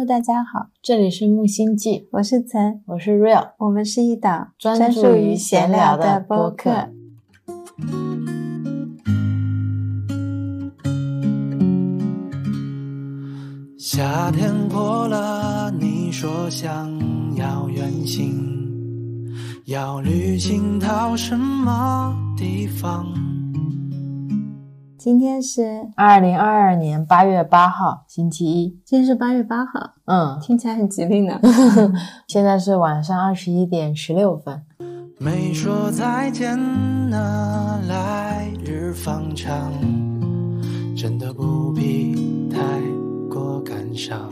Hello，大家好，这里是木星记，我是岑，我是 Real，我们是一档专注于闲聊的播客。夏天过了，你说想要远行，要旅行到什么地方？今天是二零二二年八月八号，星期一。今天是八月八号，嗯，听起来很吉利呢。现在是晚上二十一点十六分。没说再见呢，来日方长，真的不必太过感伤。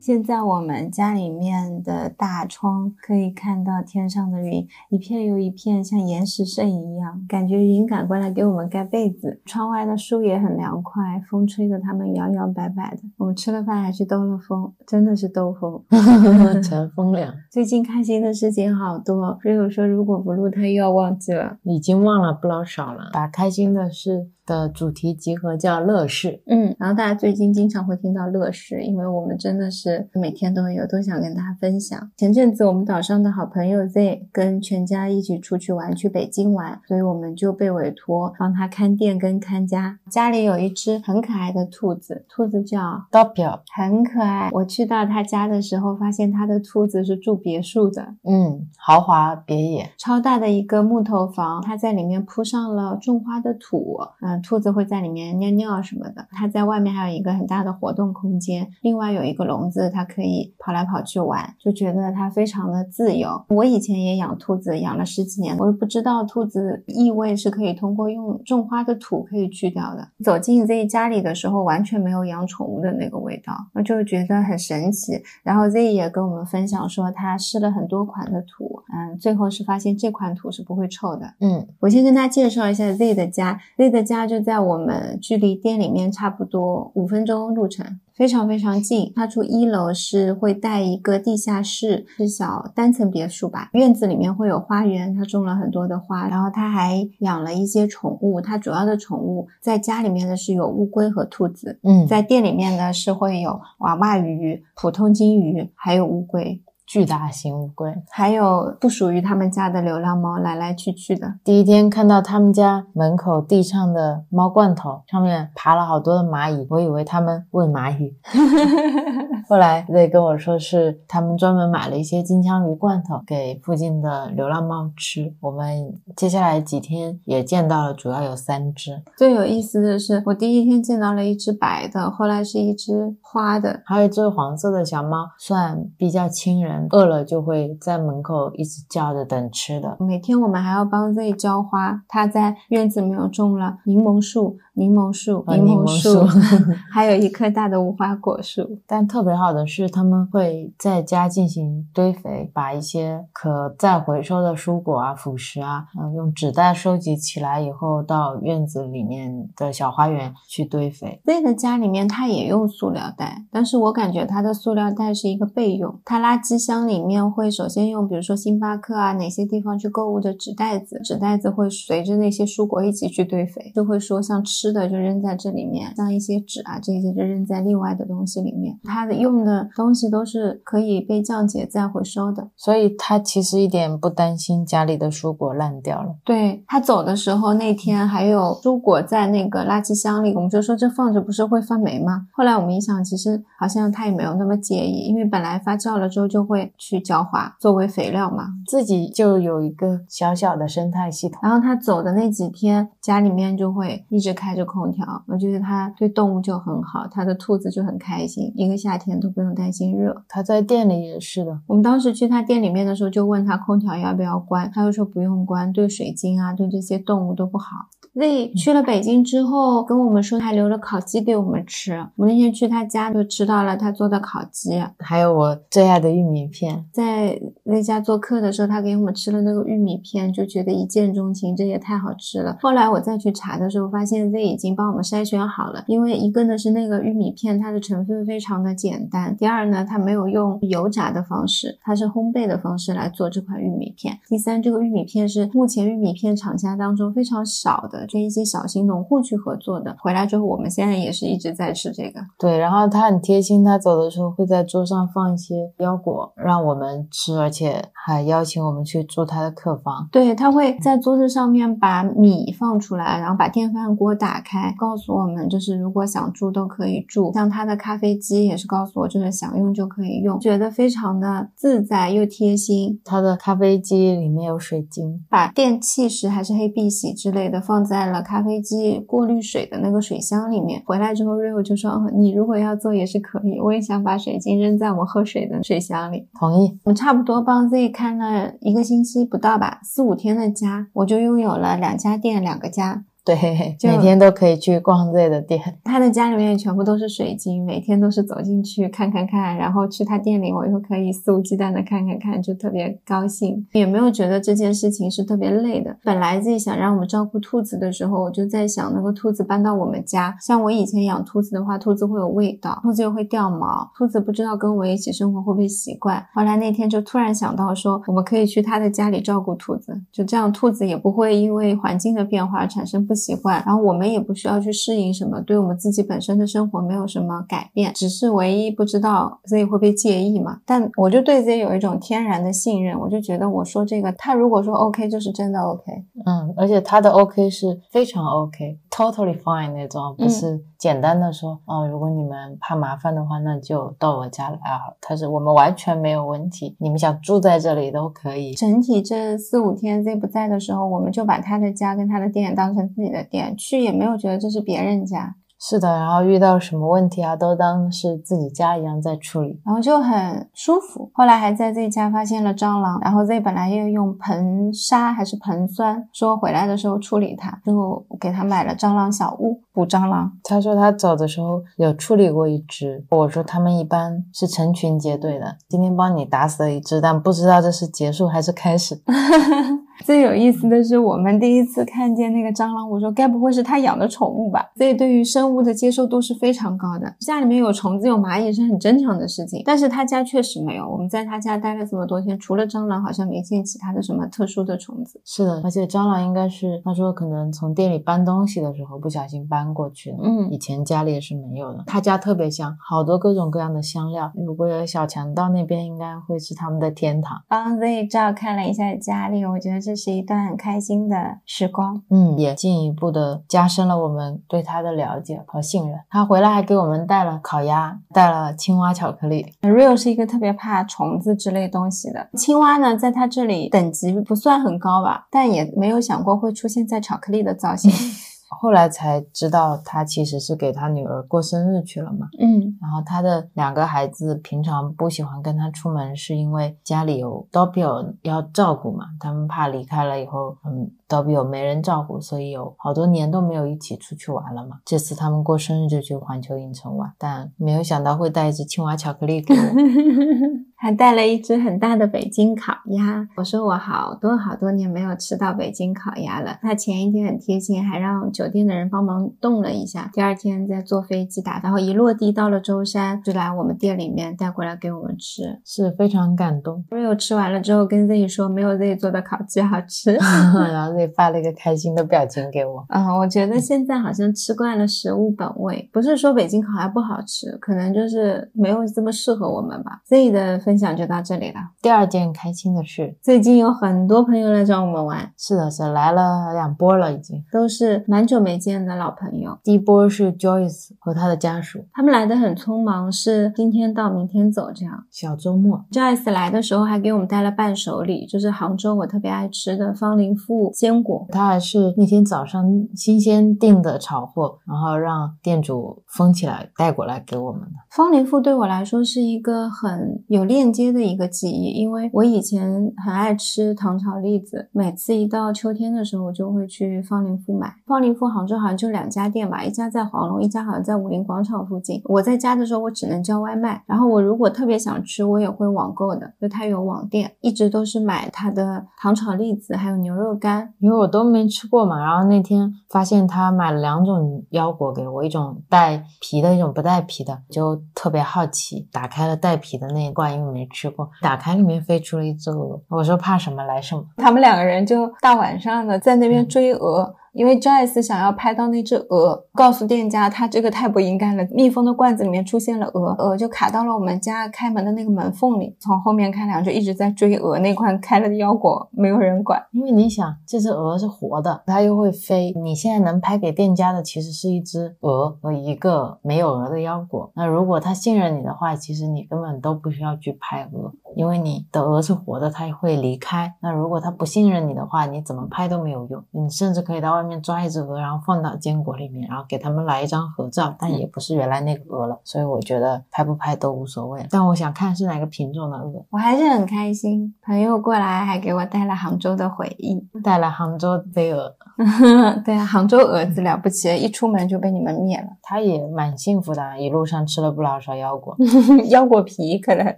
现在我们家里面的大窗可以看到天上的云，一片又一片，像岩石摄影一样，感觉云赶过来给我们盖被子。窗外的树也很凉快，风吹得它们摇摇摆摆的。我们吃了饭还去兜了风，真的是兜风，乘风凉。最近开心的事情好多，所以我说如果不录，他又要忘记了。已经忘了不老少了。把开心的事的主题集合叫乐事。嗯，然后大家最近经常会听到乐事，因为我们真的是每天都有，都想跟大家分享。前阵子我们岛上的好朋友 Z 跟全家一起出去玩，去北京玩，所以我们就被委托帮他看店跟看家。家里有一只很可爱的兔子，兔子叫 Doppio，很可爱。我去到他家的时候，发现他的兔子是住别墅的，嗯，豪华别野。超大的一个木头房，它在里面铺上了种花的土，嗯、兔子会在里面尿尿什么的。它在外面还有一个很大的活动空间，另外有一个笼子，它可以跑来跑去玩，就觉得它非常的自由。我以前也养兔子，养了十几年，我也不知道兔子异味是可以通过用种花的土可以去掉的。走进 Z 家里的时候，完全没有养宠物的那个味道，我就觉得很神奇。然后 Z 也跟我们分享说，他试了很多款的土，嗯，最后是发现这款土是不会臭的。嗯，我先跟大家介绍一下 Z 的家，Z 的家就在我们距离店里面差不多五分钟路程。非常非常近，它住一楼是会带一个地下室，是小单层别墅吧。院子里面会有花园，它种了很多的花，然后它还养了一些宠物。它主要的宠物在家里面呢是有乌龟和兔子，嗯，在店里面呢是会有娃娃鱼、普通金鱼，还有乌龟。巨大型乌龟。还有不属于他们家的流浪猫，来来去去的。第一天看到他们家门口地上的猫罐头，上面爬了好多的蚂蚁，我以为他们喂蚂蚁。后来 Z 跟我说是他们专门买了一些金枪鱼罐头给附近的流浪猫吃。我们接下来几天也见到了，主要有三只，最有意思的是，我第一天见到了一只白的，后来是一只花的，还有一只黄色的小猫，算比较亲人，饿了就会在门口一直叫着等吃的。每天我们还要帮 Z 浇花，他在院子里面有种了柠檬树、柠檬树、啊柠檬柠檬树 还有一棵大的无花果树。但特别好的是，他们会在家进行堆肥，把一些可再回收的蔬果啊、辅食啊，嗯，用纸袋收集起来以后，到院子里面的小花园去堆肥。Z 的家里面他也用塑料袋，但是我感觉他的塑料袋是一个备用，他垃圾箱里面会首先用，比如说星巴克啊哪些地方去购物的纸袋子，纸袋子会随着那些蔬果一起去堆肥，就会说像吃的就扔在这里面，像一些纸啊这些就扔在另外的东西里面，他的用的东西都是可以被降解再回收的。所以他其实一点不担心家里的蔬果烂掉了。对他走的时候，那天还有蔬果在那个垃圾箱里，我们就说这放着不是会发霉吗？后来我们一想，其实好像他也没有那么介意，因为本来发酵了之后就会去浇花作为肥料嘛。自己就有一个小小的生态系统。然后他走的那几天，家里面就会一直开着空调，我觉得他对动物就很好，他的兔子就很开心，一个夏天都不用担心热。他在店里也是的，我们当时去他店里面的时候，就问他空调要不要关，他就说不用关，对水晶啊，对这些动物都不好。Z 去了北京之后，跟我们说还留了烤鸡给我们吃。我们那天去他家就吃到了他做的烤鸡，还有我最爱的玉米米片。在那家做客的时候，他给我们吃了那个玉米片，就觉得一见钟情，这也太好吃了。后来我再去查的时候，发现这已经帮我们筛选好了。因为一个呢是那个玉米片，它的成分非常的简单；第二呢，它没有用油炸的方式，它是烘焙的方式来做这款玉米片；第三，这个玉米片是目前玉米片厂家当中非常少的，跟一些小型农户去合作的。回来之后，我们现在也是一直在吃这个。对，然后他很贴心，他走的时候会在桌上放一些腰果让我们吃，而且还邀请我们去住他的客房。对他会在桌子上面把米放出来，然后把电饭锅打开，告诉我们就是如果想住都可以住。像他的咖啡机也是告诉我，就是想用就可以用，觉得非常的自在又贴心。他的咖啡机里面有水晶，把电气石还是黑碧玺之类的放在了咖啡机过滤水的那个水箱里面。回来之后，Rio 就说：“你如果要做也是可以，我也想把水晶扔在我喝水的水箱里。”同意。我差不多帮 Z 看了一个星期不到吧，四五天的家，我就拥有了两家店，两个家。对，每天都可以去逛 Z 的店。他的家里面全部都是水晶，每天都是走进去看看看，然后去他店里，我又可以肆无忌惮的看看看，就特别高兴，也没有觉得这件事情是特别累的。本来自己想让我们照顾兔子的时候，我就在想，那个兔子搬到我们家，像我以前养兔子的话，兔子会有味道，兔子又会掉毛，兔子不知道跟我一起生活会不会习惯。后来那天就突然想到说，我们可以去他的家里照顾兔子，就这样兔子也不会因为环境的变化产生不习惯，然后我们也不需要去适应什么，对我们自己本身的生活没有什么改变，只是唯一不知道自己会不会介意嘛。但我就对自己有一种天然的信任，我就觉得我说这个，他如果说 OK 就是真的 OK。嗯，而且他的 OK 是非常 OK，totally fine 那种，不是简单的说，哦，如果你们怕麻烦的话，那就到我家来啊。他是我们完全没有问题，你们想住在这里都可以。整体这四五天 Z 不在的时候，我们就把他的家跟他的店当成自己的店，去也没有觉得这是别人家。是的，然后遇到什么问题啊，都当是自己家一样在处理，然后就很舒服。后来还在 Z 家发现了蟑螂，然后 Z 本来要用硼砂还是硼酸，说回来的时候处理它，最后给他买了蟑螂小屋捕蟑螂。他说他走的时候有处理过一只，我说他们一般是成群结队的，今天帮你打死了一只，但不知道这是结束还是开始。最有意思的是，我们第一次看见那个蟑螂，我说该不会是他养的宠物吧？所以对于生物的接受度是非常高的。家里面有虫子有蚂蚁是很正常的事情，但是他家确实没有。我们在他家待了这么多天，除了蟑螂，好像没见其他的什么特殊的虫子。是的，而且蟑螂应该是他说可能从店里搬东西的时候不小心搬过去的。嗯以前家里也是没有的。他家特别香，好多各种各样的香料。如果有小强到那边，应该会是他们的天堂。帮 Z 照看了一下家里，我觉得这是一段很开心的时光。嗯，也进一步的加深了我们对他的了解和信任。他回来还给我们带了烤鸭，带了青蛙巧克力。Rio 是一个特别怕虫子之类东西的。青蛙呢，在他这里等级不算很高吧，但也没有想过会出现在巧克力的造型。后来才知道，他其实是给他女儿过生日去了嘛。嗯然后他的两个孩子平常不喜欢跟他出门，是因为家里有 Doppio 要照顾嘛，他们怕离开了以后，嗯，Doppio 没人照顾，所以有好多年都没有一起出去玩了嘛。这次他们过生日就去环球影城玩，但没有想到会带一只青蛙巧克力给我。还带了一只很大的北京烤鸭。我说我好多好多年没有吃到北京烤鸭了。他前一天很贴心，还让酒店的人帮忙冻了一下。第二天再坐飞机打，然后一落地到了舟山，就来我们店里面带过来给我们吃。是非常感动，Rio 吃完了之后跟 Z 说，没有 Z 做的烤鸡好吃。然后自己发了一个开心的表情给我。嗯，我觉得现在好像吃惯了食物本味，不是说北京烤鸭不好吃，可能就是没有这么适合我们吧。Z 的分享就到这里了。第二件开心的事，最近有很多朋友来找我们玩，是的，是来了两波了已经。都是蛮久没见的老朋友。第一波是 Joyce 和他的家属，他们来的很匆忙，是今天到明天走这样。小周末 Joyce 来的时候还给我们带了伴手礼，就是杭州我特别爱吃的方林富坚果。它还是那天早上新鲜订的炒货，然后让店主封起来带过来给我们的。方林富对我来说是一个很有链接的一个记忆，因为我以前很爱吃糖炒栗子，每次一到秋天的时候，我就会去方林富买。方林富杭州好像就两家店吧，一家在黄龙，一家好像在武林广场附近。我在家的时候，我只能叫外卖，然后我如果特别想吃，我也会网购的，就它有网店，一直都是买它的糖炒栗子，还有牛肉干。因为我都没吃过嘛，然后那天发现他买了两种腰果给我，一种带皮的，一种不带皮的，就特别好奇，打开了带皮的那一罐，因为没吃过，打开里面飞出了一只鹅，我说怕什么来什么，他们两个人就大晚上的在那边追鹅。因为 Joyce 想要拍到那只鹅，告诉店家他这个太不应该了。密封的罐子里面出现了鹅，鹅就卡到了我们家开门的那个门缝里。从后面看两就一直在追鹅，那罐开了的腰果没有人管。因为你想，这只鹅是活的，它又会飞。你现在能拍给店家的其实是一只鹅和一个没有鹅的腰果。那如果他信任你的话，其实你根本都不需要去拍鹅，因为你的鹅是活的，它也会离开。那如果它不信任你的话，你怎么拍都没有用。你甚至可以到。外面抓一只鹅，然后放到坚果里面，然后给他们来一张合照，但也不是原来那个鹅了，所以我觉得拍不拍都无所谓。但我想看是哪个品种的鹅，我还是很开心。朋友过来还给我带了杭州的回忆，带了杭州飞鹅。对啊，杭州蛾子了不起，一出门就被你们灭了。他也蛮幸福的，一路上吃了不老少腰果，腰果皮可能。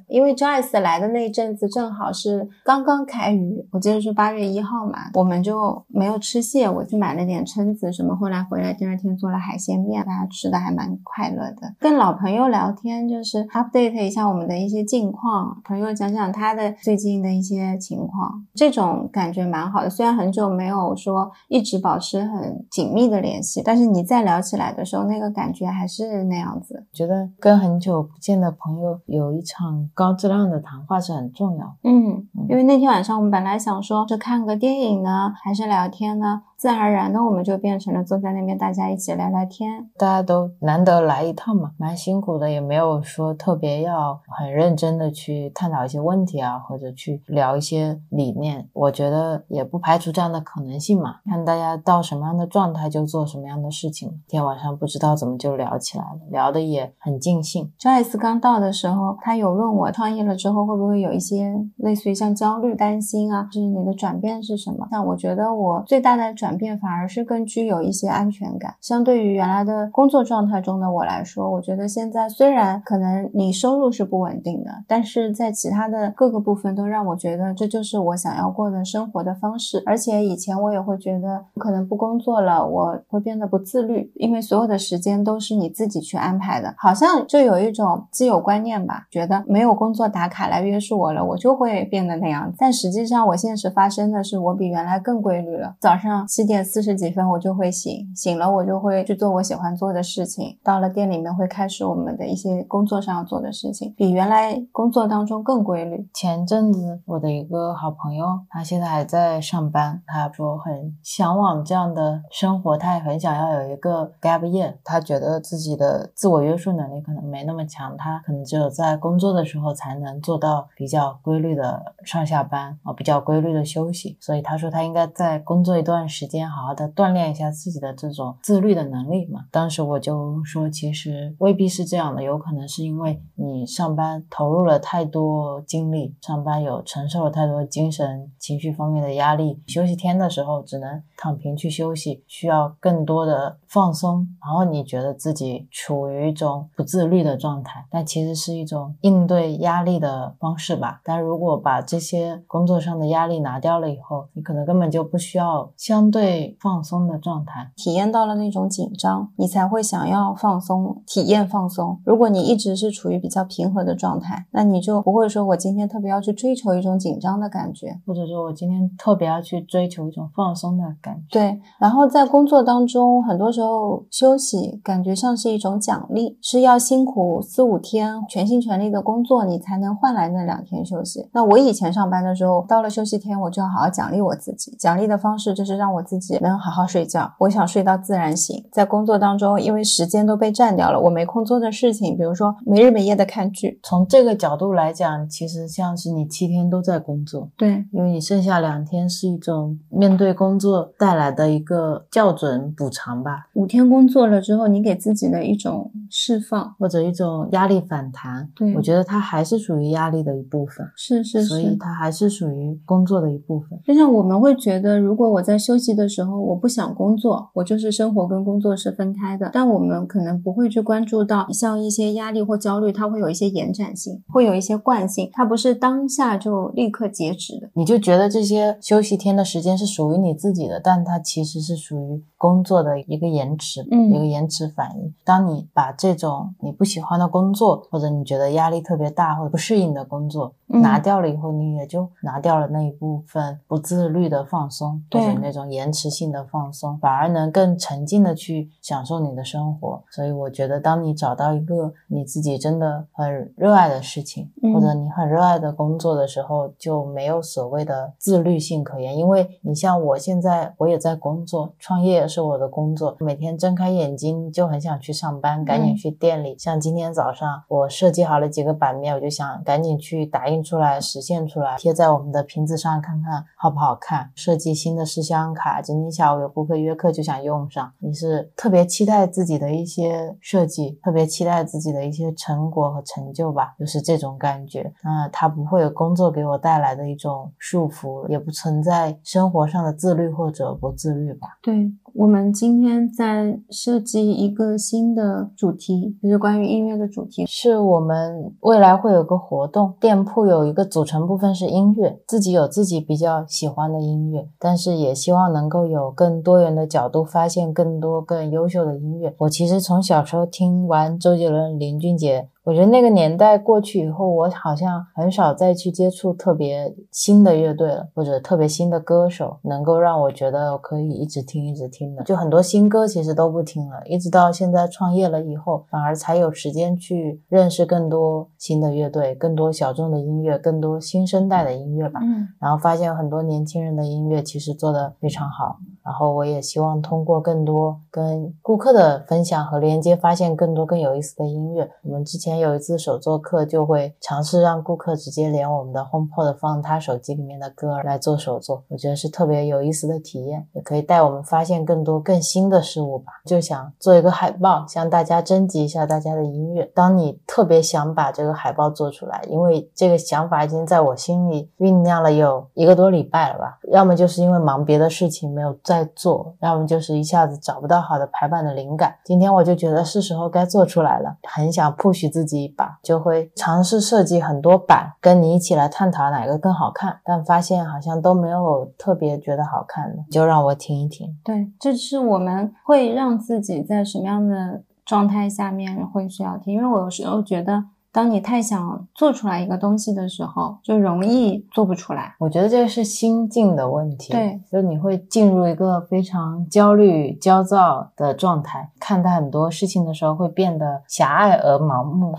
因为 Joyce 来的那阵子正好是刚刚开渔，我记得是八月一号嘛，我们就没有吃蟹，我去买了点蛏子什么，后来回来第二天做了海鲜面，大家吃的还蛮快乐的。跟老朋友聊天，就是 update 一下我们的一些近况，朋友讲讲他的最近的一些情况，这种感觉蛮好的。虽然很久没有说一直。保持很紧密的联系，但是你再聊起来的时候，那个感觉还是那样子。觉得跟很久不见的朋友有一场高质量的谈话是很重要。嗯，因为那天晚上我们本来想说是看个电影呢，还是聊天呢？自然而然的，我们就变成了坐在那边，大家一起聊聊天。大家都难得来一趟嘛，蛮辛苦的，也没有说特别要很认真的去探讨一些问题啊，或者去聊一些理念。我觉得也不排除这样的可能性嘛，看大家到什么样的状态就做什么样的事情。今天晚上不知道怎么就聊起来了，聊的也很尽兴。Joyce 刚到的时候，他有问我创业了之后会不会有一些类似于像焦虑、担心啊，就是你的转变是什么？那我觉得我最大的转。变反而是更具有一些安全感。相对于原来的工作状态中的我来说，我觉得现在虽然可能你收入是不稳定的，但是在其他的各个部分都让我觉得这就是我想要过的生活的方式。而且以前我也会觉得可能不工作了，我会变得不自律，因为所有的时间都是你自己去安排的，好像就有一种既有观念吧，觉得没有工作打卡来约束我了，我就会变得那样。但实际上，我现实发生的是我比原来更规律了，早上。七点四十几分我就会醒，醒了我就会去做我喜欢做的事情。到了店里面会开始我们的一些工作上要做的事情，比原来工作当中更规律。前阵子我的一个好朋友，他现在还在上班，他说很向往这样的生活，他也很想要有一个 gap year。他觉得自己的自我约束能力可能没那么强，他可能只有在工作的时候才能做到比较规律的上下班啊，比较规律的休息。所以他说他应该在工作一段时间。先好好的锻炼一下自己的这种自律的能力嘛。当时我就说，其实未必是这样的，有可能是因为你上班投入了太多精力，上班有承受了太多精神、情绪方面的压力，休息天的时候只能躺平去休息，需要更多的放松。然后你觉得自己处于一种不自律的状态，但其实是一种应对压力的方式吧。但如果把这些工作上的压力拿掉了以后，你可能根本就不需要相对。放松的状态，体验到了那种紧张，你才会想要放松，体验放松。如果你一直是处于比较平和的状态，那你就不会说我今天特别要去追求一种紧张的感觉，或者说我今天特别要去追求一种放松的感觉。对。然后在工作当中，很多时候休息感觉像是一种奖励，是要辛苦四五天，全心全力的工作，你才能换来那两天休息。那我以前上班的时候，到了休息天，我就要好好奖励我自己。奖励的方式就是让我自己能好好睡觉，我想睡到自然醒。在工作当中，因为时间都被占掉了，我没空做的事情，比如说没日没夜的看剧。从这个角度来讲，其实像是你七天都在工作，对，因为你剩下两天是一种面对工作带来的一个校准补偿吧，五天工作了之后，你给自己的一种释放。或者一种压力反弹。对我觉得它还是属于压力的一部分，是是所以是，它还是属于工作的一部分。就像我们会觉得，如果我在休息的时候，我不想工作，我就是生活跟工作是分开的。但我们可能不会去关注到，像一些压力或焦虑，它会有一些延展性，会有一些惯性，它不是当下就立刻截止的。你就觉得这些休息天的时间是属于你自己的，但它其实是属于工作的一个延迟，嗯一个延迟反应。当你把这种你不喜欢的工作，或者你觉得压力特别大或者不适应的工作、嗯拿掉了以后，你也就拿掉了那一部分不自律的放松，或对者那种延迟性的放松，反而能更沉浸的去享受你的生活。所以我觉得，当你找到一个你自己真的很热爱的事情，嗯或者你很热爱的工作的时候，就没有所谓的自律性可言。因为你像我现在，我也在工作，创业也是我的工作，每天睁开眼睛就很想去上班，赶紧嗯去店里。像今天早上，我设计好了几个版面，我就想赶紧去打印出来、实现出来，贴在我们的瓶子上看看好不好看。设计新的试香卡，今天下午有顾客约课就想用上。你是特别期待自己的一些设计，特别期待自己的一些成果和成就吧，就是这种感觉。那它不会有工作给我带来的一种束缚，也不存在生活上的自律或者不自律吧。对我们今天在设计一个新的主题，就是关于音乐的主题。是我们未来会有个活动，店铺有一个组成部分是音乐，自己有自己比较喜欢的音乐，但是也希望能够有更多元的角度发现更多更优秀的音乐。我其实从小时候听完周杰伦、林俊杰。我觉得那个年代过去以后，我好像很少再去接触特别新的乐队了，或者特别新的歌手，能够让我觉得可以一直听、一直听的。就很多新歌其实都不听了，一直到现在创业了以后，反而才有时间去认识更多新的乐队、更多小众的音乐、更多新生代的音乐吧。嗯然后发现很多年轻人的音乐其实做的非常好，然后我也希望通过更多跟顾客的分享和连接，发现更多更有意思的音乐。我们之前有一次手作课，就会尝试让顾客直接连我们的 HomePod 放他手机里面的歌来做手作，我觉得是特别有意思的体验，也可以带我们发现更多更新的事物吧。就想做一个海报，向大家征集一下大家的音乐。当你特别想把这个海报做出来，因为这个想法已经在我心里酝酿了有一个多礼拜了吧。要么就是因为忙别的事情没有在做，要么就是一下子找不到好的排版的灵感。今天我就觉得是时候该做出来了，很想 push 自己一把，就会尝试设计很多版，跟你一起来探讨哪个更好看。但发现好像都没有特别觉得好看的，就让我听一听。对，这是我们会让自己在什么样的状态下面会需要听，因为我有时候觉得，当你太想做出来一个东西的时候，就容易做不出来。我觉得这个是心境的问题，对，就是你会进入一个非常焦虑、焦躁的状态，看待很多事情的时候会变得狭隘而盲目，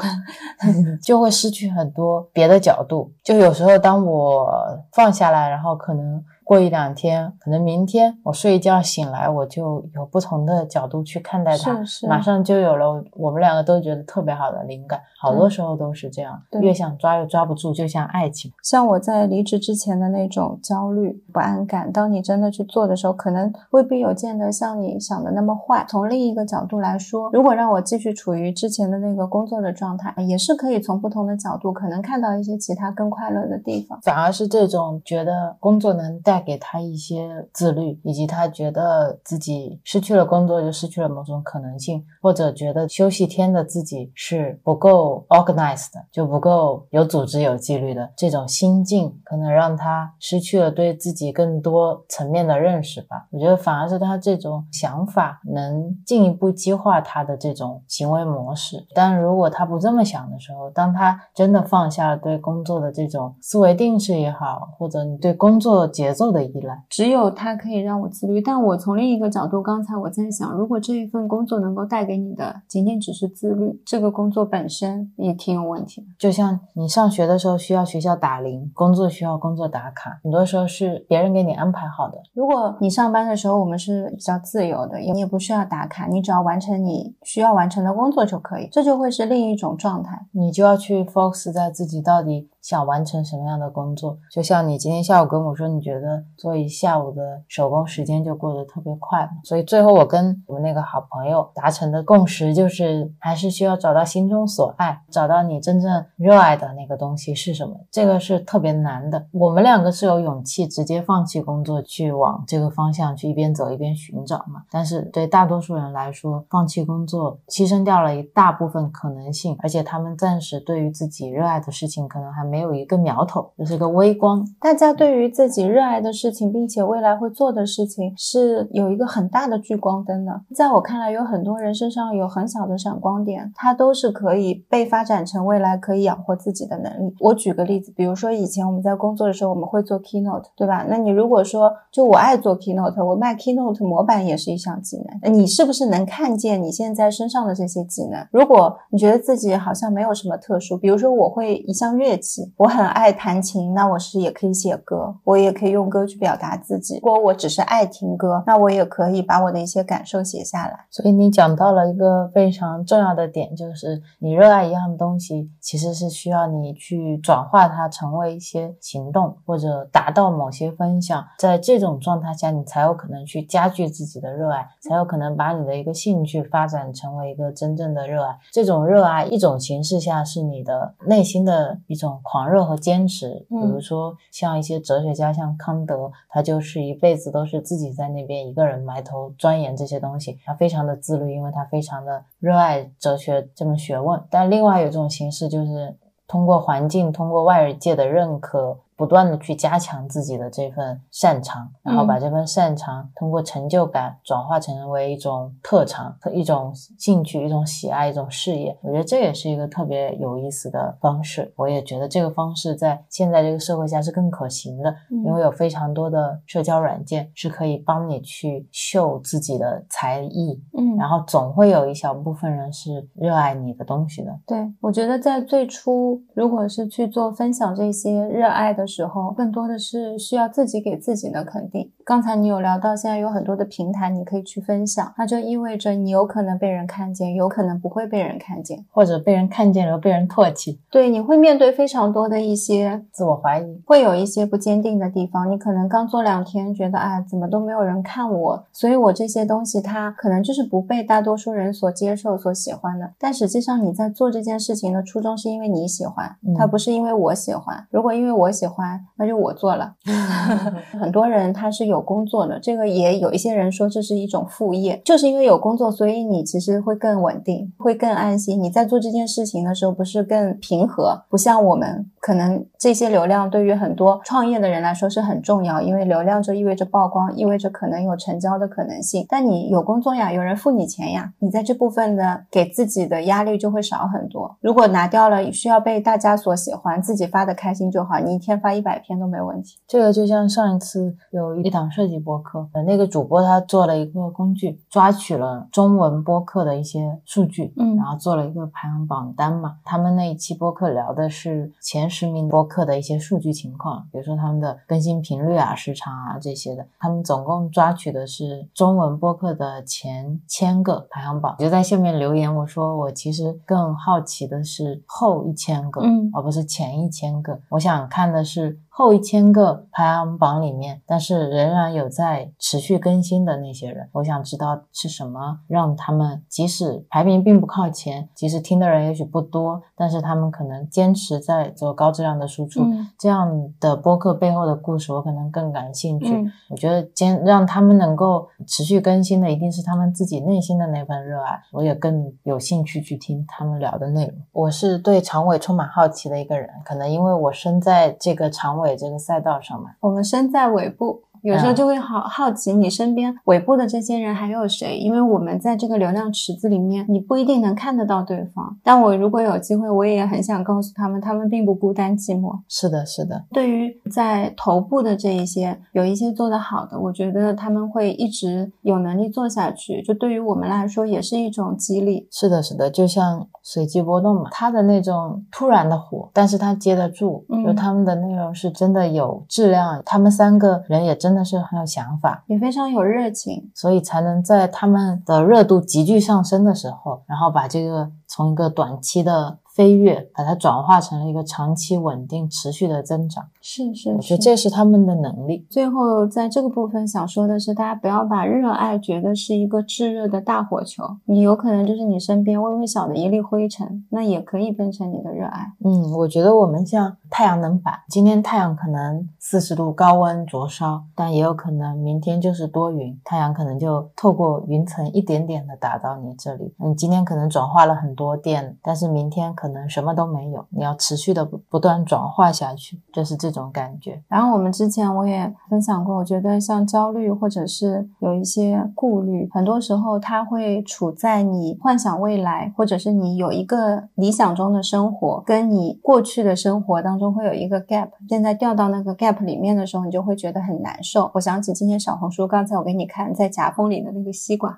就会失去很多别的角度。就有时候当我放下来，然后可能。过一两天，可能明天我睡一觉醒来，我就有不同的角度去看待它，是是马上就有了我们两个都觉得特别好的灵感。好多时候都是这样，对越想抓又抓不住，就像爱情。像我在离职之前的那种焦虑、不安感，当你真的去做的时候，可能未必有见得像你想的那么坏。从另一个角度来说，如果让我继续处于之前的那个工作的状态，也是可以从不同的角度，可能看到一些其他更快乐的地方。反而是这种觉得工作能带带给他一些自律，以及他觉得自己失去了工作就失去了某种可能性，或者觉得休息天的自己是不够 organized 的，就不够有组织、有纪律的这种心境，可能让他失去了对自己更多层面的认识吧。我觉得反而是他这种想法能进一步激化他的这种行为模式。但如果他不这么想的时候，当他真的放下了对工作的这种思维定式也好，或者你对工作节奏奏的依赖。只有它可以让我自律。但我从另一个角度，刚才我在想，如果这一份工作能够带给你的仅仅只是自律，这个工作本身也挺有问题的。就像你上学的时候需要学校打铃，工作需要工作打卡，很多时候是别人给你安排好的。如果你上班的时候我们是比较自由的，你也不需要打卡，你只要完成你需要完成的工作就可以，这就会是另一种状态。你就要去 focus 在自己到底想完成什么样的工作。就像你今天下午跟我说，你觉得做一下午的手工时间就过得特别快？所以最后我跟我们那个好朋友达成的共识就是，还是需要找到心中所爱，找到你真正热爱的那个东西是什么。这个是特别难的。我们两个是有勇气直接放弃工作，去往这个方向去一边走一边寻找嘛。但是对大多数人来说，放弃工作牺牲掉了一大部分可能性，而且他们暂时对于自己热爱的事情可能还没有一个苗头，就是个微光。大家对于自己热爱的事情，并且未来会做的事情，是有一个很大的聚光灯的。在我看来，有很多人身上有很小的闪光点，它都是可以被发展成未来可以养活自己的能力。我举个例子，比如说以前我们在工作的时候，我们会做 keynote，对吧？那你如果说就我爱做 keynote，我卖 keynote 模板也是一项技能。你是不是能看见你现在身上的这些技能？如果你觉得自己好像没有什么特殊，比如说我会一项乐器，我很爱弹琴，那我是也可以写歌，我也可以用歌去表达自己。如果我只是爱听歌，那我也可以把我的一些感受写下来。所以你讲到了一个非常重要的点，就是你热爱一样东西，其实是需要你去转化它成为一些行动，或者达到某些分享。在这种状态下，你才有可能去加剧自己的热爱，才有可能把你的一个兴趣发展成为一个真正的热爱。这种热爱，一种形式下是你的内心的一种狂热和坚持。嗯比如说，像一些哲学家，像康德，他就是一辈子都是自己在那边一个人埋头钻研这些东西，他非常的自律，因为他非常的热爱哲学这门学问。但另外有一种形式，就是通过环境，通过外界的认可。不断的去加强自己的这份擅长，然后把这份擅长通过成就感转化成为一种特长、一种兴趣、一种喜爱、一种事业。我觉得这也是一个特别有意思的方式。我也觉得这个方式在现在这个社会下是更可行的，嗯因为有非常多的社交软件是可以帮你去秀自己的才艺，嗯然后总会有一小部分人是热爱你的东西的。对，我觉得在最初，如果是去做分享这些热爱的时候，更多的是需要自己给自己的肯定。刚才你有聊到，现在有很多的平台你可以去分享，那就意味着你有可能被人看见，有可能不会被人看见。或者被人看见了，被人唾弃，对，你会面对非常多的一些，自我怀疑。会有一些不坚定的地方。你可能刚做两天，觉得哎，怎么都没有人看我，所以我这些东西它可能就是不被大多数人所接受、所喜欢的。但实际上你在做这件事情的初衷是因为你喜欢，嗯它不是因为我喜欢。如果因为我喜欢，那就我做了。很多人他是有工作的，这个也有一些人说这是一种副业，就是因为有工作，所以你其实会更稳定，会更安心。你在做这件事情的时候，不是更平和？不像我们可能这些流量对于很多创业的人来说是很重要，因为流量就意味着曝光，意味着可能有成交的可能性。但你有工作呀，有人付你钱呀，你在这部分的给自己的压力就会少很多。如果拿掉了需要被大家所喜欢，自己发的开心就好，你一天发一百篇都没问题。这个就像上一次有一档设计播客，呃，那个主播他做了一个工具，抓取了中文播客的一些数据，嗯然后做了一个排行榜单嘛。他们那一期播客聊的是前十名播客的一些数据情况，比如说他们的更新频率啊、时长啊这些的。他们总共抓取的是中文播客的前千个排行榜。我就在下面留言，我说我其实更好奇的是后一千个，嗯而不是前一千个。我想看的是后一千个排行榜里面，但是仍然有在持续更新的那些人。我想知道是什么让他们即使排名并不靠前，即使听的人也许不多，但是他们可能坚持在做高质量的输出。嗯这样的播客背后的故事，我可能更感兴趣。嗯我觉得坚让他们能够持续更新的，一定是他们自己内心的那份热爱。我也更有兴趣去听他们聊的内容。我是对长尾充满好奇的一个人，可能因为我身在这个长尾尾这个赛道上嘛。我们身在尾部，有时候嗯就会好好奇你身边尾部的这些人还有谁，因为我们在这个流量池子里面，你不一定能看得到对方。但我如果有机会，我也很想告诉他们，他们并不孤单寂寞。是的，是的，对于在头部的这一些，有一些做得好的，我觉得他们会一直有能力做下去。就对于我们来说，也是一种激励。是的，是的，就像随机波动嘛，他的那种突然的火，但是他接得住，嗯就他们的内容是真的有质量，他们三个人也真的是很有想法，也非常有热情，所以才能在他们的热度急剧上升的时候，然后把这个从一个短期的飞跃，把它转化成了一个长期稳定持续的增长。是是是我觉得。这是他们的能力。最后，在这个部分想说的是，大家不要把热爱觉得是一个炙热的大火球，你有可能就是你身边微微小的一粒灰尘，那也可以变成你的热爱。嗯，我觉得我们像太阳能板，今天太阳可能四十度高温灼烧，但也有可能明天就是多云，太阳可能就透过云层一点点的打到你这里。你今天可能转化了很多电，但是明天可能什么都没有，你要持续的不不断转化下去，就是这种感觉。然后我们之前我也分享过，我觉得像焦虑或者是有一些顾虑，很多时候它会处在你幻想未来，或者是你有一个理想中的生活，跟你过去的生活当中会有一个 gap。现在掉到那个 gap 里面的时候，你就会觉得很难受。我想起今天小红书刚才我给你看在夹缝里的那个西瓜，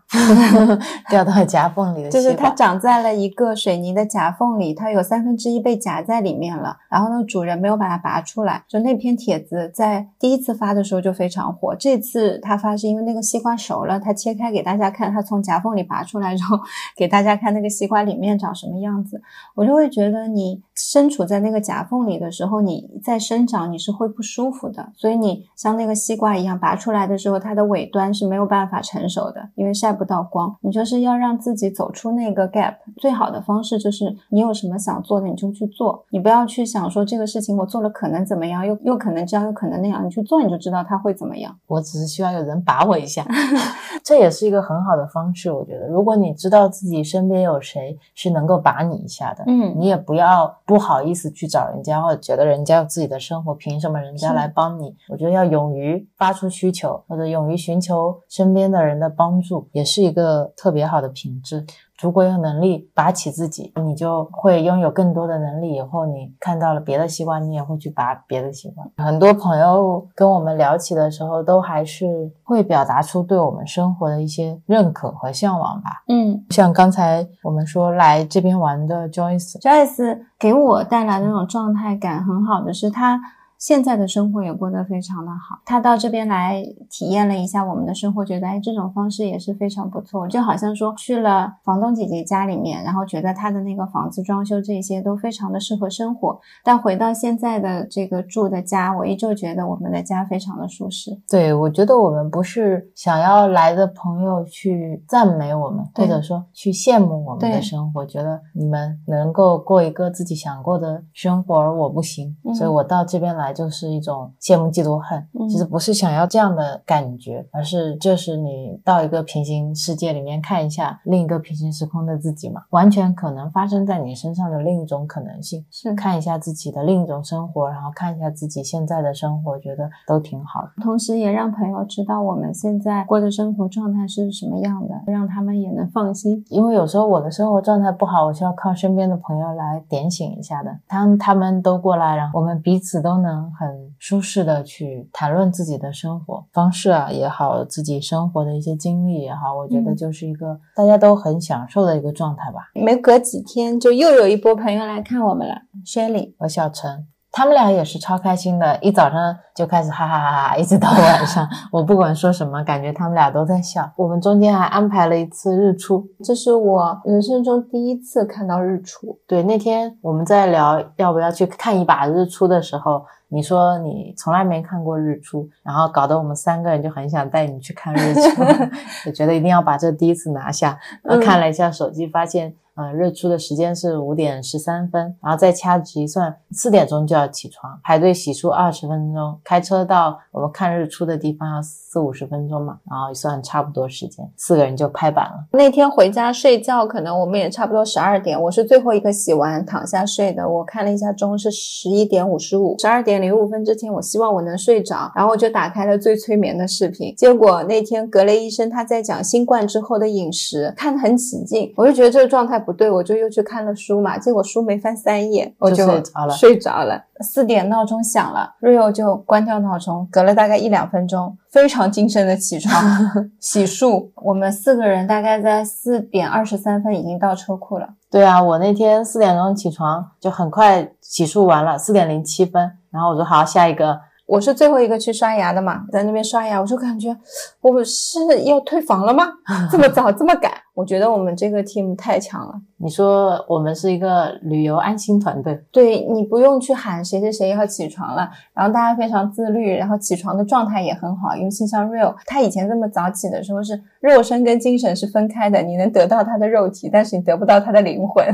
掉到夹缝里的就是它长在了一个水泥的夹缝里，它有三分之一被夹在里面了，然后那个主人没有把它拔出来。就那篇帖子在第一次发的时候就非常火，这次他发是因为那个西瓜熟了，他切开给大家看，他从夹缝里拔出来之后 给大家看那个西瓜里面长什么样子，我就会觉得你身处在那个夹缝里的时候，你在生长你是会不舒服的，所以你像那个西瓜一样拔出来的时候，它的尾端是没有办法成熟的，因为晒不到光。你就是要让自己走出那个 gap，最好的方式就是你有什么想做的你就去做，你不要去想说这个事情我做了可能怎么样，又又可能这样，又可能那样，你去做你就知道它会怎么样。我只是希望有人把我一下，这也是一个很好的方式。我觉得，如果你知道自己身边有谁是能够把你一下的，嗯你也不要不好意思去找人家，或者觉得人家有自己的生活，凭什么人家来帮你？我觉得要勇于发出需求，或者勇于寻求身边的人的帮助，也是一个特别好的品质。如果有能力拔起自己，你就会拥有更多的能力。以后你看到了别的西瓜，你也会去拔别的西瓜。很多朋友跟我们聊起的时候，都还是会表达出对我们生活的一些认可和向往吧。嗯像刚才我们说来这边玩的 Joyce，，Joyce 给我带来的那种状态感很好的是他。现在的生活也过得非常的好，他到这边来体验了一下我们的生活，觉得哎，这种方式也是非常不错。就好像说去了房东姐姐家里面，然后觉得她的那个房子装修这些都非常的适合生活，但回到现在的这个住的家，我依旧觉得我们的家非常的舒适。对我觉得我们不是想要来的朋友去赞美我们，或者说去羡慕我们的生活，觉得你们能够过一个自己想过的生活，而我不行，嗯所以我到这边来就是一种羡慕、嫉妒、恨。嗯其实不是想要这样的感觉，而是就是你到一个平行世界里面看一下另一个平行时空的自己嘛，完全可能发生在你身上的另一种可能性。是看一下自己的另一种生活，然后看一下自己现在的生活，觉得都挺好的。同时也让朋友知道我们现在过的生活状态是什么样的，让他们也能放心。因为有时候我的生活状态不好，我是要靠身边的朋友来点醒一下的。当他们都过来，然后我们彼此都能很舒适的去谈论自己的生活方式啊也好，自己生活的一些经历也好，我觉得嗯就是一个大家都很享受的一个状态吧。没隔几天，就又有一波朋友来看我们了。Shelly，和小陈。他们俩也是超开心的，一早上就开始哈哈哈哈，一直到晚上。我不管说什么，感觉他们俩都在笑。我们中间还安排了一次日出，这是我人生中第一次看到日出。对，那天我们在聊要不要去看一把日出的时候，你说你从来没看过日出，然后搞得我们三个人就很想带你去看日出，我觉得一定要把这第一次拿下。然后看了一下手机，发现呃，日出的时间是五点十三分，然后再掐指一算，四点钟就要起床，排队洗漱二十分钟，开车到我们看日出的地方要四五十分钟嘛，然后一算差不多时间，四个人就拍板了。那天回家睡觉，可能我们也差不多十二点，我是最后一个洗完躺下睡的。我看了一下钟是十一点五十五，十二点零五分之前，我希望我能睡着，然后我就打开了最催眠的视频。结果那天格雷医生他在讲新冠之后的饮食，看得很起劲，我就觉得这个状态不对，我就又去看了书嘛。结果书没翻三页，我就就睡着了睡着了。四点闹钟响了，Rio 就关掉闹钟，隔了大概一两分钟，非常精神的起床 洗漱。我们四个人大概在四点二十三分已经到车库了。对啊，我那天四点钟起床，就很快洗漱完了，四点零七分，然后我说好，下一个我是最后一个去刷牙的嘛，在那边刷牙，我就感觉我是要退房了吗？这么早，这么赶？我觉得我们这个 team 太强了。你说我们是一个旅游安心团队，对你不用去喊谁谁谁要起床了，然后大家非常自律，然后起床的状态也很好。尤其像 Real，他以前这么早起的时候是肉身跟精神是分开的，你能得到他的肉体，但是你得不到他的灵魂，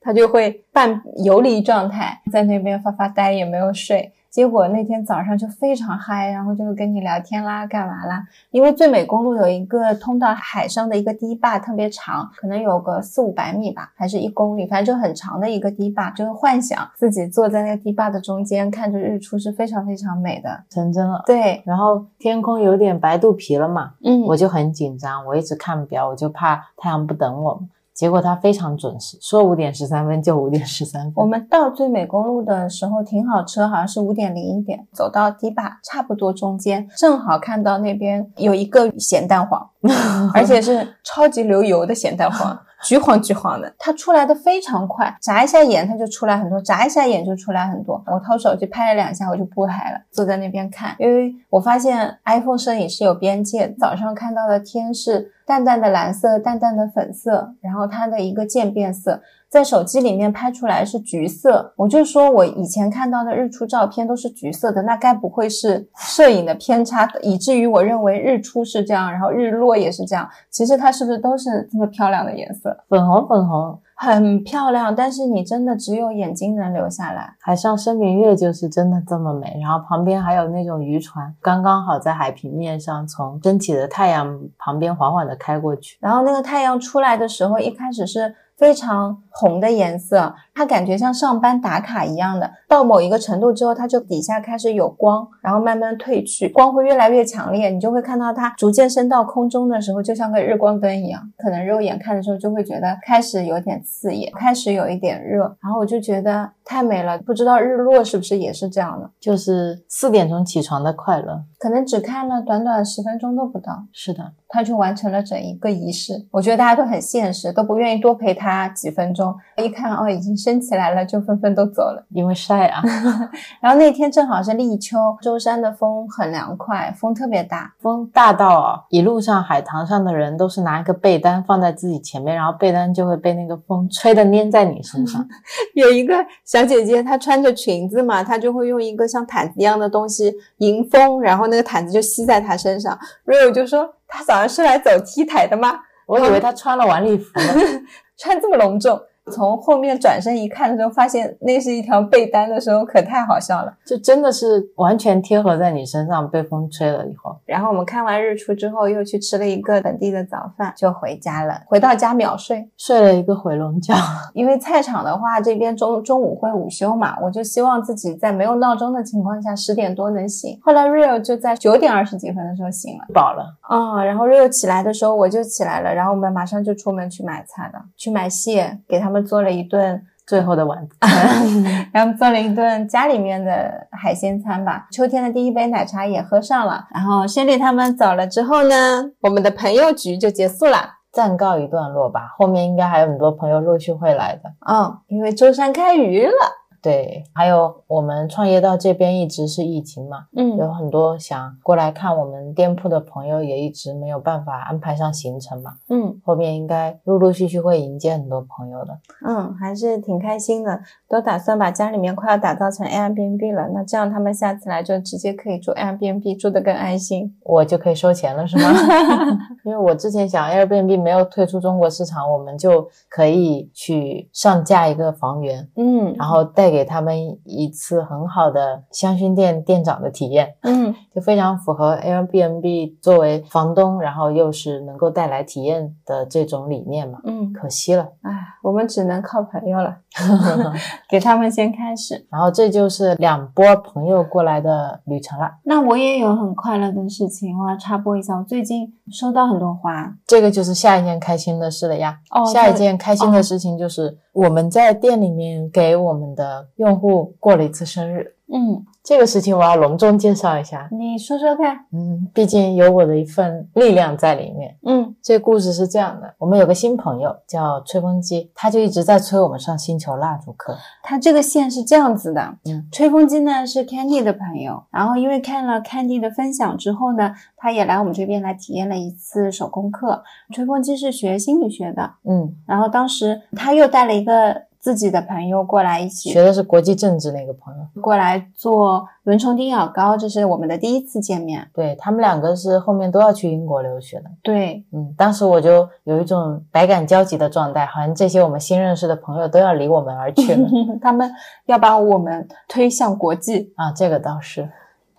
他就会半游离状态，在那边发发呆，也没有睡。结果那天早上就非常嗨，然后就跟你聊天啦，干嘛啦？因为最美公路有一个通到海上的一个堤坝，特别长，可能有个四五百米吧，还是一公里，反正就很长的一个堤坝。就是幻想自己坐在那个堤坝的中间，看着日出是非常非常美的。成真了。对，然后天空有点白肚皮了嘛，嗯我就很紧张，我一直看表，我就怕太阳不等我们。结果他非常准时，说五点十三分就五点十三分。我们到最美公路的时候停好车，好像是五点零一点，走到堤坝差不多中间，正好看到那边有一个咸蛋黄，而且是超级流油的咸蛋黄。橘黄橘黄的，它出来的非常快，眨一下眼它就出来很多，眨一下眼就出来很多。我掏手机拍了两下，我就不拍了，坐在那边看，因为我发现 iPhone 摄影是有边界，早上看到的天是淡淡的蓝色、淡淡的粉色，然后它的一个渐变色。在手机里面拍出来是橘色，我就说我以前看到的日出照片都是橘色的，那该不会是摄影的偏差，以至于我认为日出是这样，然后日落也是这样。其实它是不是都是这么漂亮的颜色？粉红粉红，很漂亮，但是你真的只有眼睛能留下来。海上生明月就是真的这么美。然后旁边还有那种渔船，刚刚好在海平面上从升起的太阳旁边缓缓的开过去。然后那个太阳出来的时候，一开始是非常红的颜色，它感觉像上班打卡一样的。到某一个程度之后，它就底下开始有光，然后慢慢褪去，光会越来越强烈，你就会看到它逐渐升到空中的时候，就像个日光灯一样。可能肉眼看的时候就会觉得开始有点刺眼，开始有一点热，然后我就觉得太美了。不知道日落是不是也是这样的？就是四点钟起床的快乐。可能只看了短短十分钟都不到，是的，他就完成了整一个仪式。我觉得大家都很现实，都不愿意多陪他几分钟。一看哦，已经升起来了，就纷纷都走了。因为晒啊，然后那天正好是立秋，舟山的风很凉快，风特别大。风大到啊，一路上海棠上的人都是拿一个被单放在自己前面，然后被单就会被那个风吹的粘在你身上。有一个小姐姐，她穿着裙子嘛，她就会用一个像毯子一样的东西迎风，然后那个毯子就吸在她身上。Rio 就说：“她早上是来走 T 台的吗？我以为她穿了晚礼服呢。穿这么隆重。”从后面转身一看的时候，发现那是一条被单的时候，可太好笑了。就真的是完全贴合在你身上，被风吹了以后，然后我们看完日出之后，又去吃了一个本地的早饭，就回家了。回到家秒睡，睡了一个回笼觉。因为菜场的话，这边中中午会午休嘛，我就希望自己在没有闹钟的情况下十点多能醒。后来 Rio 就在九点二十几分的时候醒了，饱了，啊、然后 Rio 起来的时候我就起来了，然后我们马上就出门去买菜了，去买蟹，给他们做了一顿。最后的晚餐。然后做了一顿家里面的海鲜餐吧。秋天的第一杯奶茶也喝上了，然后轩丽他们走了之后呢，我们的朋友局就结束了。暂告一段落吧，后面应该还有很多朋友陆续会来的。嗯，因为舟山开鱼了。对，还有我们创业到这边一直是疫情嘛，嗯有很多想过来看我们店铺的朋友也一直没有办法安排上行程嘛，嗯后面应该陆陆续续会迎接很多朋友的。嗯，还是挺开心的，都打算把家里面快要打造成 Airbnb 了，那这样他们下次来就直接可以住 Airbnb，住得更安心。我就可以收钱了，是吗？因为我之前想 Airbnb 没有退出中国市场，我们就可以去上架一个房源，嗯，然后带给他们一次很好的香薰店店长的体验，嗯。就非常符合 Airbnb 作为房东，然后又是能够带来体验的这种理念嘛。嗯，可惜了，哎，我们只能靠朋友了，给他们先开始。然后这就是两波朋友过来的旅程了。那我也有很快乐的事情，我要插播一下，我最近收到很多花。这个就是下一件开心的事了呀。哦下一件开心的事情就是我们在店里面给我们的用户过了一次生日。嗯，这个事情我要隆重介绍一下。你说说看。嗯，毕竟有我的一份力量在里面。嗯这故事是这样的：我们有个新朋友叫吹风机，他就一直在催我们上星球蜡烛课。他这个线是这样子的，嗯，吹风机呢是 Candy 的朋友，然后因为看了 Candy 的分享之后呢，他也来我们这边来体验了一次手工课。吹风机是学心理学的，嗯，然后当时他又带了一个自己的朋友过来一起学的是国际政治那个朋友。过来做蚊虫叮咬膏，这是我们的第一次见面。对他们两个是后面都要去英国留学的。对，嗯，当时我就有一种百感交集的状态，好像这些我们新认识的朋友都要离我们而去了。他们要把我们推向国际啊，这个倒是，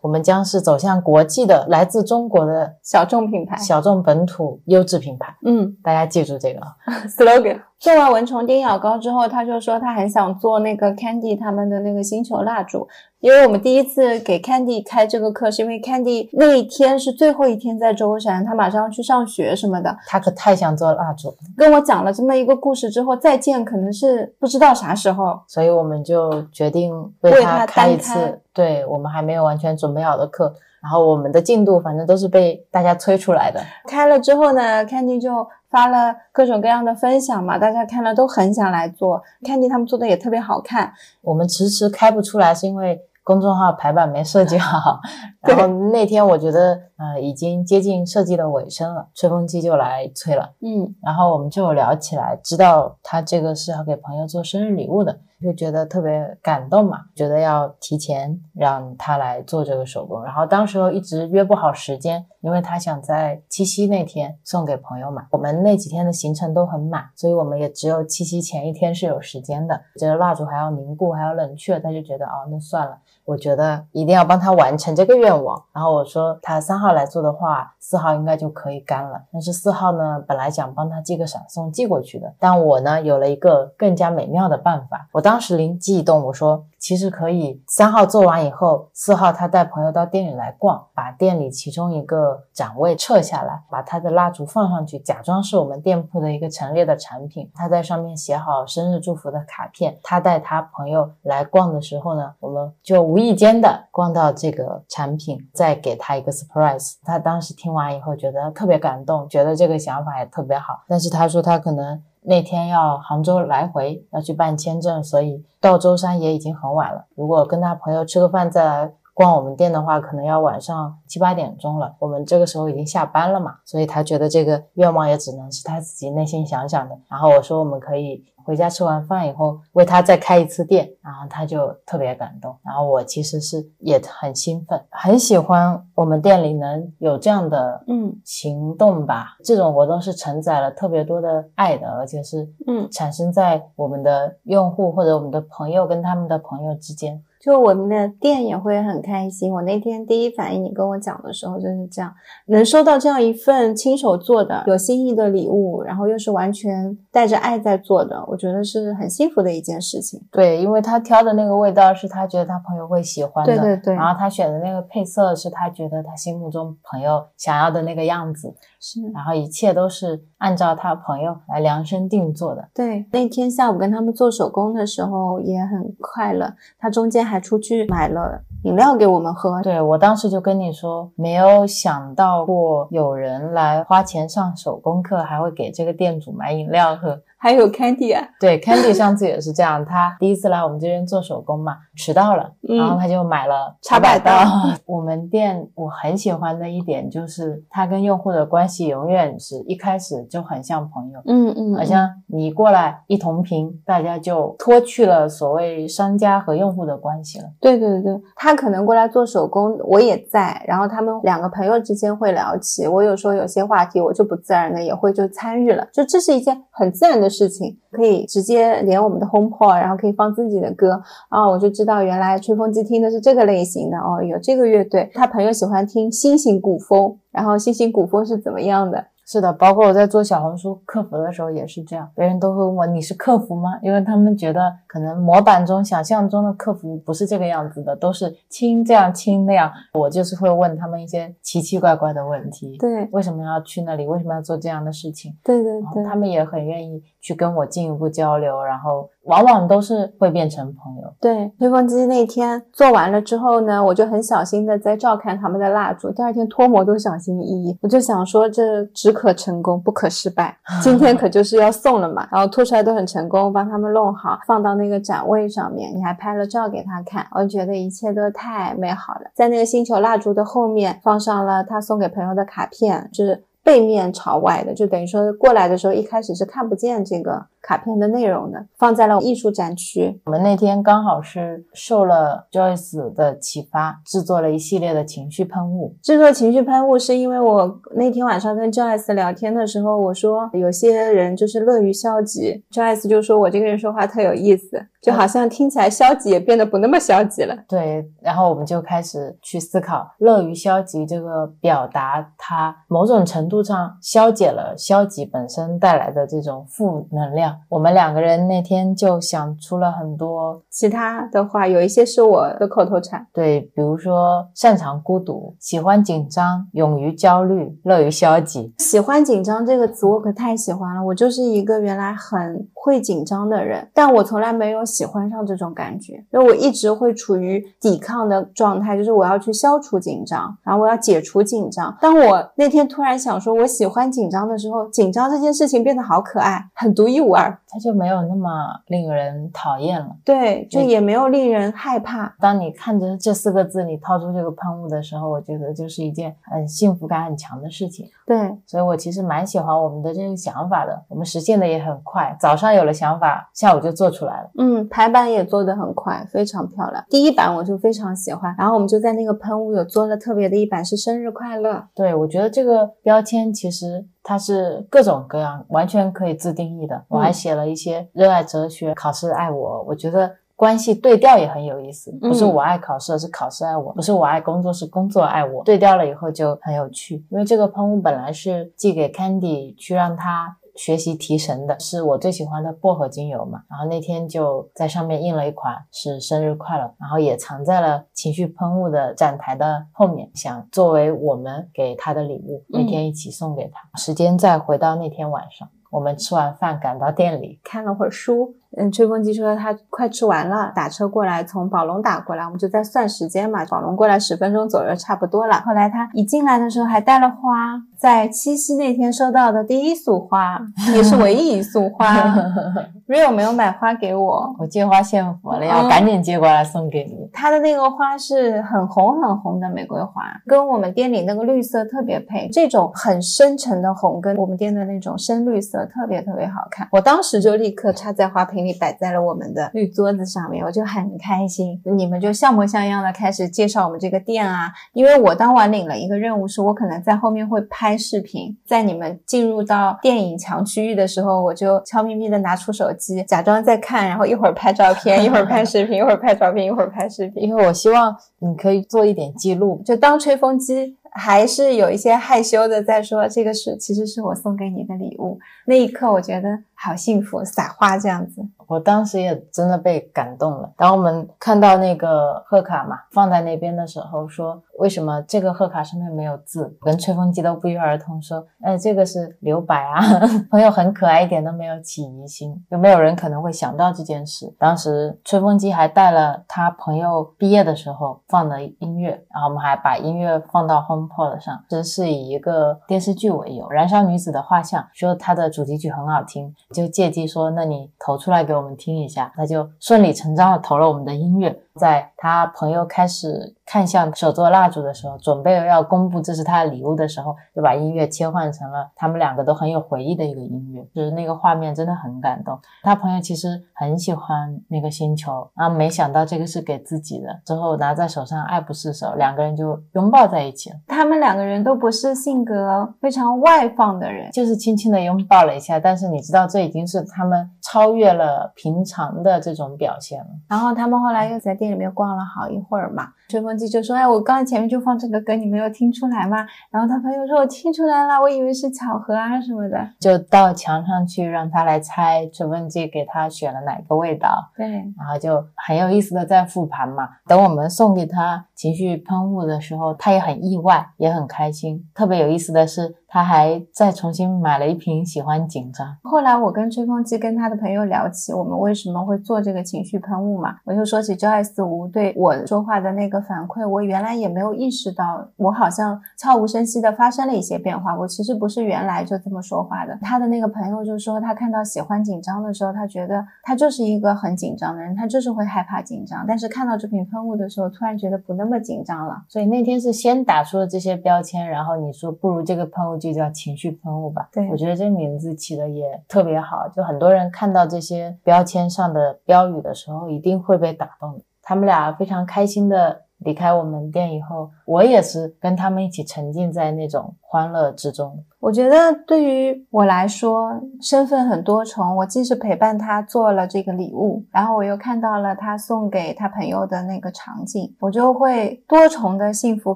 我们将是走向国际的，来自中国的小众品牌。小众本土优质品牌。嗯大家记住这个啊。slogan。做完蚊虫叮咬膏之后，他就说他很想做那个 Candy 他们的那个星球蜡烛，因为我们第一次给 Candy 开这个课，是因为 Candy 那一天是最后一天在舟山，他马上要去上学什么的，他可太想做蜡烛了，跟我讲了这么一个故事之后，再见可能是不知道啥时候。所以我们就决定为他开一次，对我们还没有完全准备好的课。然后我们的进度反正都是被大家催出来的。开了之后呢，Candy 就发了各种各样的分享嘛，大家看了都很想来做。Candy 他们做的也特别好看，我们迟迟开不出来，是因为公众号排版没设计好。然后那天我觉得，呃，已经接近设计的尾声了，吹风机就来吹了。嗯然后我们就聊起来，知道他这个是要给朋友做生日礼物的，就觉得特别感动嘛，觉得要提前让他来做这个手工。然后当时候一直约不好时间，因为他想在七夕那天送给朋友嘛。我们那几天的行程都很满，所以我们也只有七夕前一天是有时间的。这个蜡烛还要凝固，还要冷却，他就觉得哦，那算了。我觉得一定要帮他完成这个愿望。然后我说他三号来做的话，四号应该就可以干了。但是四号呢，本来想帮他寄个闪送寄过去的，但我呢有了一个更加美妙的办法。我当当时灵机一动，我说其实可以三号做完以后，四号他带朋友到店里来逛，把店里其中一个展位撤下来，把他的蜡烛放上去，假装是我们店铺的一个陈列的产品。他在上面写好生日祝福的卡片。他带他朋友来逛的时候呢，我们就无意间的逛到这个产品，再给他一个 surprise。他当时听完以后觉得特别感动，觉得这个想法也特别好。但是他说他可能那天要杭州来回，要去办签证，所以到舟山也已经很晚了。如果跟他朋友吃个饭再来逛我们店的话，可能要晚上七八点钟了。我们这个时候已经下班了嘛，所以他觉得这个愿望也只能是他自己内心想想的。然后我说我们可以回家吃完饭以后为他再开一次店，然后他就特别感动。然后我其实是也很兴奋，很喜欢我们店里能有这样的嗯行动吧。这种活动是承载了特别多的爱的，而且是嗯，产生在我们的用户或者我们的朋友跟他们的朋友之间。就我们的店也会很开心。我那天第一反应，你跟我讲的时候就是这样，能收到这样一份亲手做的有心意的礼物，然后又是完全带着爱在做的，我觉得是很幸福的一件事情。对，因为他挑的那个味道是他觉得他朋友会喜欢的，对对对，然后他选的那个配色是他觉得他心目中朋友想要的那个样子，是然后一切都是按照他朋友来量身定做的。对。那天下午跟他们做手工的时候也很快乐，他中间还出去买了饮料给我们喝。对我当时就跟你说，没有想到过有人来花钱上手工课，还会给这个店主买饮料喝。还有 Candy 啊，对，Candy 上次也是这样，他第一次来我们这边做手工嘛，迟到了，嗯然后他就买了茶百道 我们店我很喜欢的一点就是，他跟用户的关系永远是一开始就很像朋友。嗯嗯好像你过来一同频，大家就脱去了所谓商家和用户的关系了。对对对，他可能过来做手工，我也在，然后他们两个朋友之间会聊起，我有时候有些话题我就不自然的也会就参与了，就这是一件很自然的事情，可以直接连我们的 HomePod，然后可以放自己的歌啊，我就知道原来吹风机听的是这个类型的哦，有这个乐队，他朋友喜欢听新型古风，然后新型古风是怎么样的？是的，包括我在做小红书客服的时候也是这样，别人都会问我你是客服吗？因为他们觉得可能模板中想象中的客服不是这个样子的，都是亲这样亲那样。我就是会问他们一些奇奇怪怪的问题，对为什么要去那里？为什么要做这样的事情？对对对，他们也很愿意去跟我进一步交流，然后往往都是会变成朋友。对，吹风机那天做完了之后呢，我就很小心的在照看他们的蜡烛，第二天脱模都小心翼翼。我就想说，这只可成功，不可失败。今天可就是要送了嘛，然后脱出来都很成功，帮他们弄好，放到那个展位上面，你还拍了照给他看，我觉得一切都太美好了。在那个星球蜡烛的后面放上了他送给朋友的卡片，就是背面朝外的，就等于说过来的时候一开始是看不见这个卡片的内容的，放在了艺术展区。我们那天刚好是受了 Joyce 的启发，制作了一系列的情绪喷雾。制作情绪喷雾是因为我那天晚上跟 Joyce 聊天的时候，我说有些人就是乐于消极，Joyce 就说我这个人说话特有意思，就好像听起来消极也变得不那么消极了。对，然后我们就开始去思考，乐于消极这个表达，它某种程度上消解了消极本身带来的这种负能量。我们两个人那天就想出了很多，其他的话有一些是我的口头禅，对，比如说擅长孤独，喜欢紧张，勇于焦虑，乐于消极。喜欢紧张这个词我可太喜欢了，我就是一个原来很会紧张的人，但我从来没有喜欢上这种感觉，因为我一直会处于抵抗的状态，就是我要去消除紧张，然后我要解除紧张。当我那天突然想说我喜欢紧张的时候，紧张这件事情变得好可爱，很独一无二，它就没有那么令人讨厌了。对，就嗯也没有令人害怕。当你看着这四个字，你掏出这个喷雾的时候，我觉得就是一件很幸福感很强的事情。对，所以我其实蛮喜欢我们的这个想法的，我们实现的也很快，早上有了想法，下午就做出来了。嗯，排版也做得很快，非常漂亮。第一版我就非常喜欢，然后我们就在那个喷雾有做了特别的一版是生日快乐。对，我觉得这个标签其实它是各种各样，完全可以自定义的。我还嗯写了一些热爱哲学，考试爱我，我觉得。关系对调也很有意思，不是嗯我爱考试，是考试爱我；不是我爱工作，是工作爱我。对调了以后就很有趣，因为这个喷雾本来是寄给 Candy 去让他学习提神的，是我最喜欢的薄荷精油嘛。然后那天就在上面印了一款是生日快乐，然后也藏在了情绪喷雾的展台的后面，想作为我们给他的礼物，那天一起送给他。时间再回到那天晚上，我们吃完饭赶到店里，看了会儿书，嗯，吹风机说他快吃完了，打车过来，从宝龙打过来，我们就在算时间嘛，宝龙过来十分钟左右差不多了。后来他一进来的时候还带了花，在七夕那天收到的第一束花，也是唯一一束花。Rio 没有买花给我，我借花献佛了，要嗯赶紧接过来送给你。它的那个花是很红很红的玫瑰花，跟我们店里那个绿色特别配。这种很深沉的红跟我们店的那种深绿色特别特别好看。我当时就立刻插在花瓶里，摆在了我们的绿桌子上面，我就很开心。你们就像模像样的开始介绍我们这个店啊，因为我当晚领了一个任务，是我可能在后面会拍视频，在你们进入到电影墙区域的时候，我就悄咪咪的拿出手机，假装在看，然后一会儿拍照片，一会儿拍视频，一会儿拍照片，一会儿拍视频。因为我希望你可以做一点记录，就当吹风机，还是有一些害羞的在说这个是其实是我送给你的礼物。那一刻我觉得好幸福，撒花这样子。我当时也真的被感动了。当我们看到那个贺卡嘛放在那边的时候，说为什么这个贺卡上面没有字？跟吹风机都不约而同说，哎，这个是留白啊。朋友很可爱，一点都没有起疑心，有没有人可能会想到这件事？当时吹风机还带了他朋友毕业的时候放的音乐，然后我们还把音乐放到 HomePod 破了上，这是以一个电视剧为由，《燃烧女子的画像》，说它的主题曲很好听，就借机说，那你投出来给我们听一下，他就顺理成章的投了我们的音乐。在他朋友开始看向手做蜡烛的时候，准备要公布这是他的礼物的时候，就把音乐切换成了他们两个都很有回忆的一个音乐，就是那个画面真的很感动。他朋友其实很喜欢那个星球，然后没想到这个是给自己的，之后拿在手上爱不释手，两个人就拥抱在一起了。他们两个人都不是性格非常外放的人，就是轻轻的拥抱了一下，但是你知道这已经是他们超越了平常的这种表现了。然后他们后来又在店里面逛了好一会儿嘛，吹风机就说：“哎，我刚才前面就放这个歌，你没有听出来吗？”然后他朋友说：“我听出来了，我以为是巧合啊什么的。”就到墙上去让他来猜吹风机给他选了哪个味道，对，然后就很有意思的在复盘嘛。等我们送给他情绪喷雾的时候，他也很意外，也很开心。特别有意思的是。他还再重新买了一瓶喜欢紧张。后来我跟吹风机跟他的朋友聊起我们为什么会做这个情绪喷雾嘛，我就说起 Joyce 吴对我说话的那个反馈，我原来也没有意识到，我好像悄无声息的发生了一些变化。我其实不是原来就这么说话的。他的那个朋友就说，他看到喜欢紧张的时候，他觉得他就是一个很紧张的人，他就是会害怕紧张。但是看到这瓶喷雾的时候，突然觉得不那么紧张了。所以那天是先打出了这些标签，然后你说不如这个喷雾。就叫情绪喷雾吧，对我觉得这名字起的也特别好。就很多人看到这些标签上的标语的时候，一定会被打动。他们俩非常开心的离开我们店以后，我也是跟他们一起沉浸在那种欢乐之中。我觉得对于我来说，身份很多重。我既是陪伴他做了这个礼物，然后我又看到了他送给他朋友的那个场景，我就会多重的幸福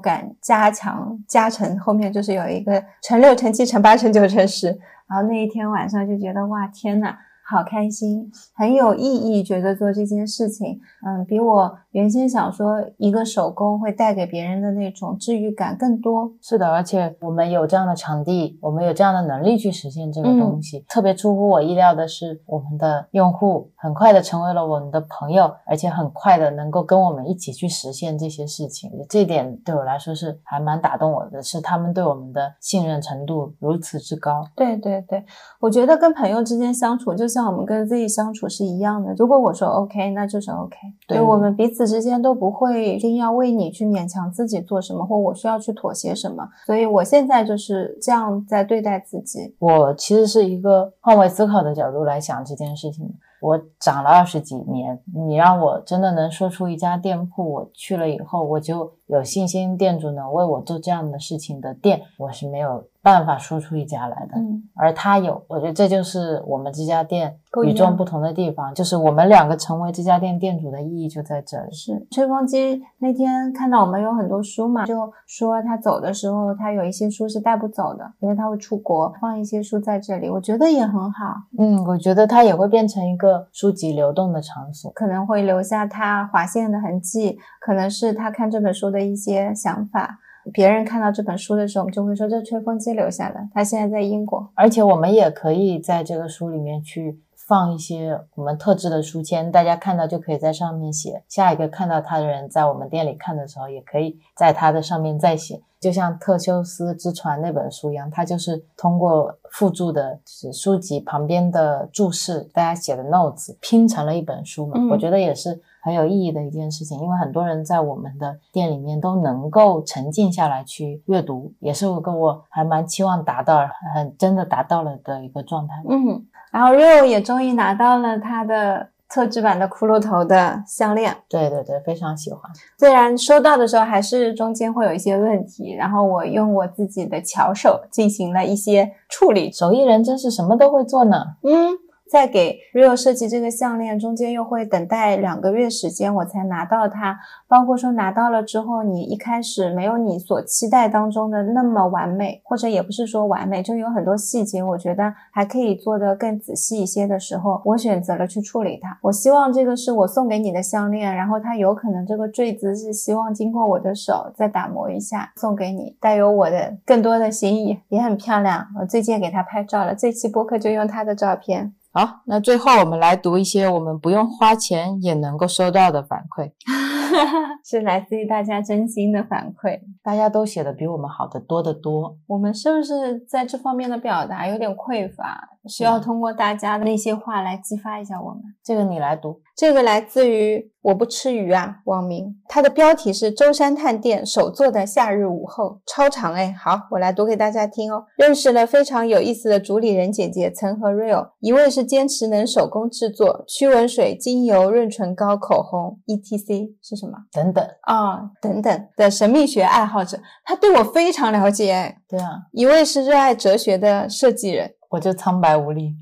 感加强加成。后面就是有一个乘六、乘七、乘八、乘九、乘十，然后那一天晚上就觉得哇，天呐！好开心，很有意义，觉得做这件事情，嗯，比我原先想说一个手工会带给别人的那种治愈感更多。是的，而且我们有这样的场地，我们有这样的能力去实现这个东西。特别出乎我意料的是，我们的用户很快的成为了我们的朋友，而且很快的能够跟我们一起去实现这些事情。这点对我来说是还蛮打动我的，是他们对我们的信任程度如此之高。对对对，我觉得跟朋友之间相处就。像我们跟自己相处是一样的，如果我说 OK，那就是 OK。对，我们彼此之间都不会一定要为你去勉强自己做什么，或我需要去妥协什么。所以我现在就是这样在对待自己。我其实是一个换位思考的角度来想这件事情。我长了二十几年，你让我真的能说出一家店铺，我去了以后我就有信心，店主能为我做这样的事情的店，我是没有。办法说出一家来的，嗯，而他有，我觉得这就是我们这家店与众不同的地方，就是我们两个成为这家店店主的意义就在这里。是吹风机那天看到我们有很多书嘛，就说他走的时候，他有一些书是带不走的，因为他会出国，放一些书在这里，我觉得也很好。嗯，我觉得它也会变成一个书籍流动的场所，可能会留下他划线的痕迹，可能是他看这本书的一些想法。别人看到这本书的时候，我们就会说这吹风机留下的。他现在在英国，而且我们也可以在这个书里面去放一些我们特制的书签，大家看到就可以在上面写。下一个看到他的人在我们店里看的时候，也可以在他的上面再写。就像特修斯之船那本书一样，它就是通过附注的是书籍旁边的注释，大家写的 notes 拼成了一本书嘛。我觉得也是。很有意义的一件事情，因为很多人在我们的店里面都能够沉浸下来去阅读，也是我跟我还蛮期望达到，很真的达到了的一个状态。嗯，然后 Rio 也终于拿到了他的特制版的骷髅头的项链。对对对，非常喜欢。虽然收到的时候还是中间会有一些问题，然后我用我自己的巧手进行了一些处理。手艺人真是什么都会做呢。嗯。在给 Rio 设计这个项链中间，又会等待两个月时间，我才拿到它。包括说拿到了之后，你一开始没有你所期待当中的那么完美，或者也不是说完美，就有很多细节，我觉得还可以做得更仔细一些的时候，我选择了去处理它。我希望这个是我送给你的项链，然后它有可能这个坠子是希望经过我的手再打磨一下送给你，带有我的更多的心意，也很漂亮。我最近给它拍照了，这期播客就用它的照片。好，那最后我们来读一些我们不用花钱也能够收到的反馈。是来自于大家真心的反馈。大家都写的比我们好的多得多。我们是不是在这方面的表达有点匮乏？需要通过大家的那些话来激发一下我们。这个你来读。这个来自于我不吃鱼啊，网名，它的标题是舟山探店首座的夏日午后，超长哎。好，我来读给大家听哦。认识了非常有意思的主理人姐姐曾和 Real，一位是坚持能手工制作驱蚊水、精油、润唇膏、口红，etc 是什么？等等啊，等等的神秘学爱好者，他对我非常了解哎。对啊，一位是热爱哲学的设计人。我就苍白无力。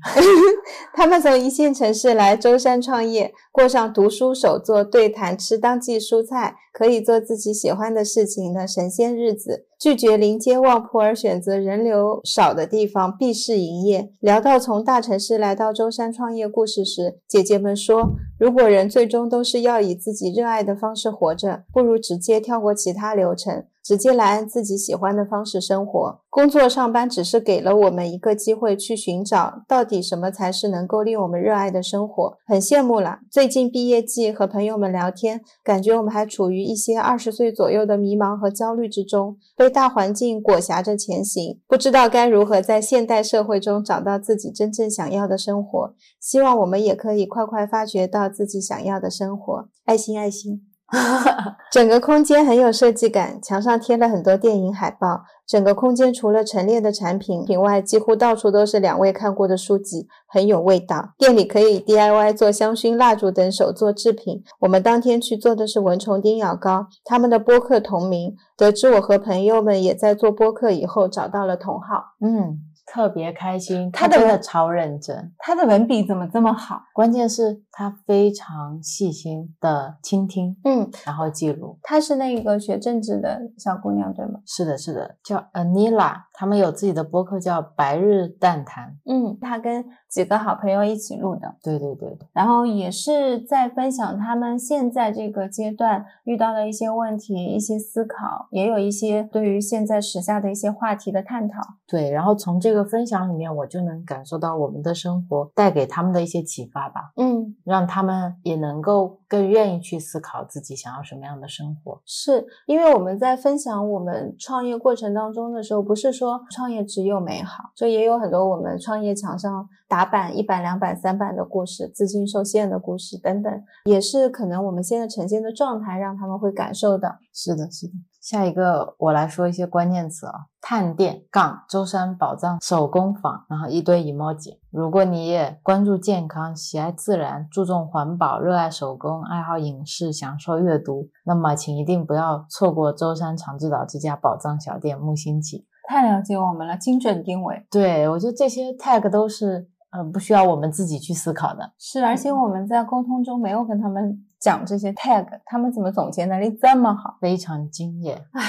他们从一线城市来舟山创业，过上读书、手作、对谈、吃当季蔬菜，可以做自己喜欢的事情的神仙日子。拒绝临街旺铺而选择人流少的地方闭市营业。聊到从大城市来到舟山创业故事时，姐姐们说：“如果人最终都是要以自己热爱的方式活着，不如直接跳过其他流程。”直接来按自己喜欢的方式生活，工作上班只是给了我们一个机会去寻找到底什么才是能够令我们热爱的生活。很羡慕了。最近毕业季和朋友们聊天，感觉我们还处于一些二十岁左右的迷茫和焦虑之中，被大环境裹挟着前行，不知道该如何在现代社会中找到自己真正想要的生活。希望我们也可以快快发掘到自己想要的生活。爱心爱心。整个空间很有设计感，墙上贴了很多电影海报。整个空间除了陈列的产品品外，几乎到处都是两位看过的书籍，很有味道。店里可以 DIY 做香薰蜡烛等手作制品。我们当天去做的是蚊虫叮咬膏，他们的播客同名。得知我和朋友们也在做播客以后，找到了同好。嗯。特别开心，他真的超认真。他的文笔怎么这么好？关键是他非常细心的倾听，嗯，然后记录。她是那个学政治的小姑娘，对吗？是的，是的，叫 Anila，他们有自己的播客叫白日淡谈。嗯，她跟几个好朋友一起录的。对对对，然后也是在分享他们现在这个阶段遇到的一些问题、一些思考，也有一些对于现在时下的一些话题的探讨。对，然后从这个。分享里面，我就能感受到我们的生活带给他们的一些启发吧。嗯，让他们也能够更愿意去思考自己想要什么样的生活。是因为我们在分享我们创业过程当中的时候，不是说创业只有美好，就也有很多我们创业墙上打板一板、两板、三板的故事，资金受限的故事等等，也是可能我们现在呈现的状态让他们会感受到。是的，是的。下一个，我来说一些关键词啊，探店杠舟山宝藏手工坊，然后一堆 emoji。如果你也关注健康、喜爱自然、注重环保、热爱手工、爱好影视、享受阅读，那么请一定不要错过舟山长治岛这家宝藏小店木星记。太了解我们了，精准定位。对我觉得这些 tag 都是呃不需要我们自己去思考的。是，而且我们在沟通中没有跟他们。讲这些 tag，他们怎么总结能力这么好？非常惊艳。唉，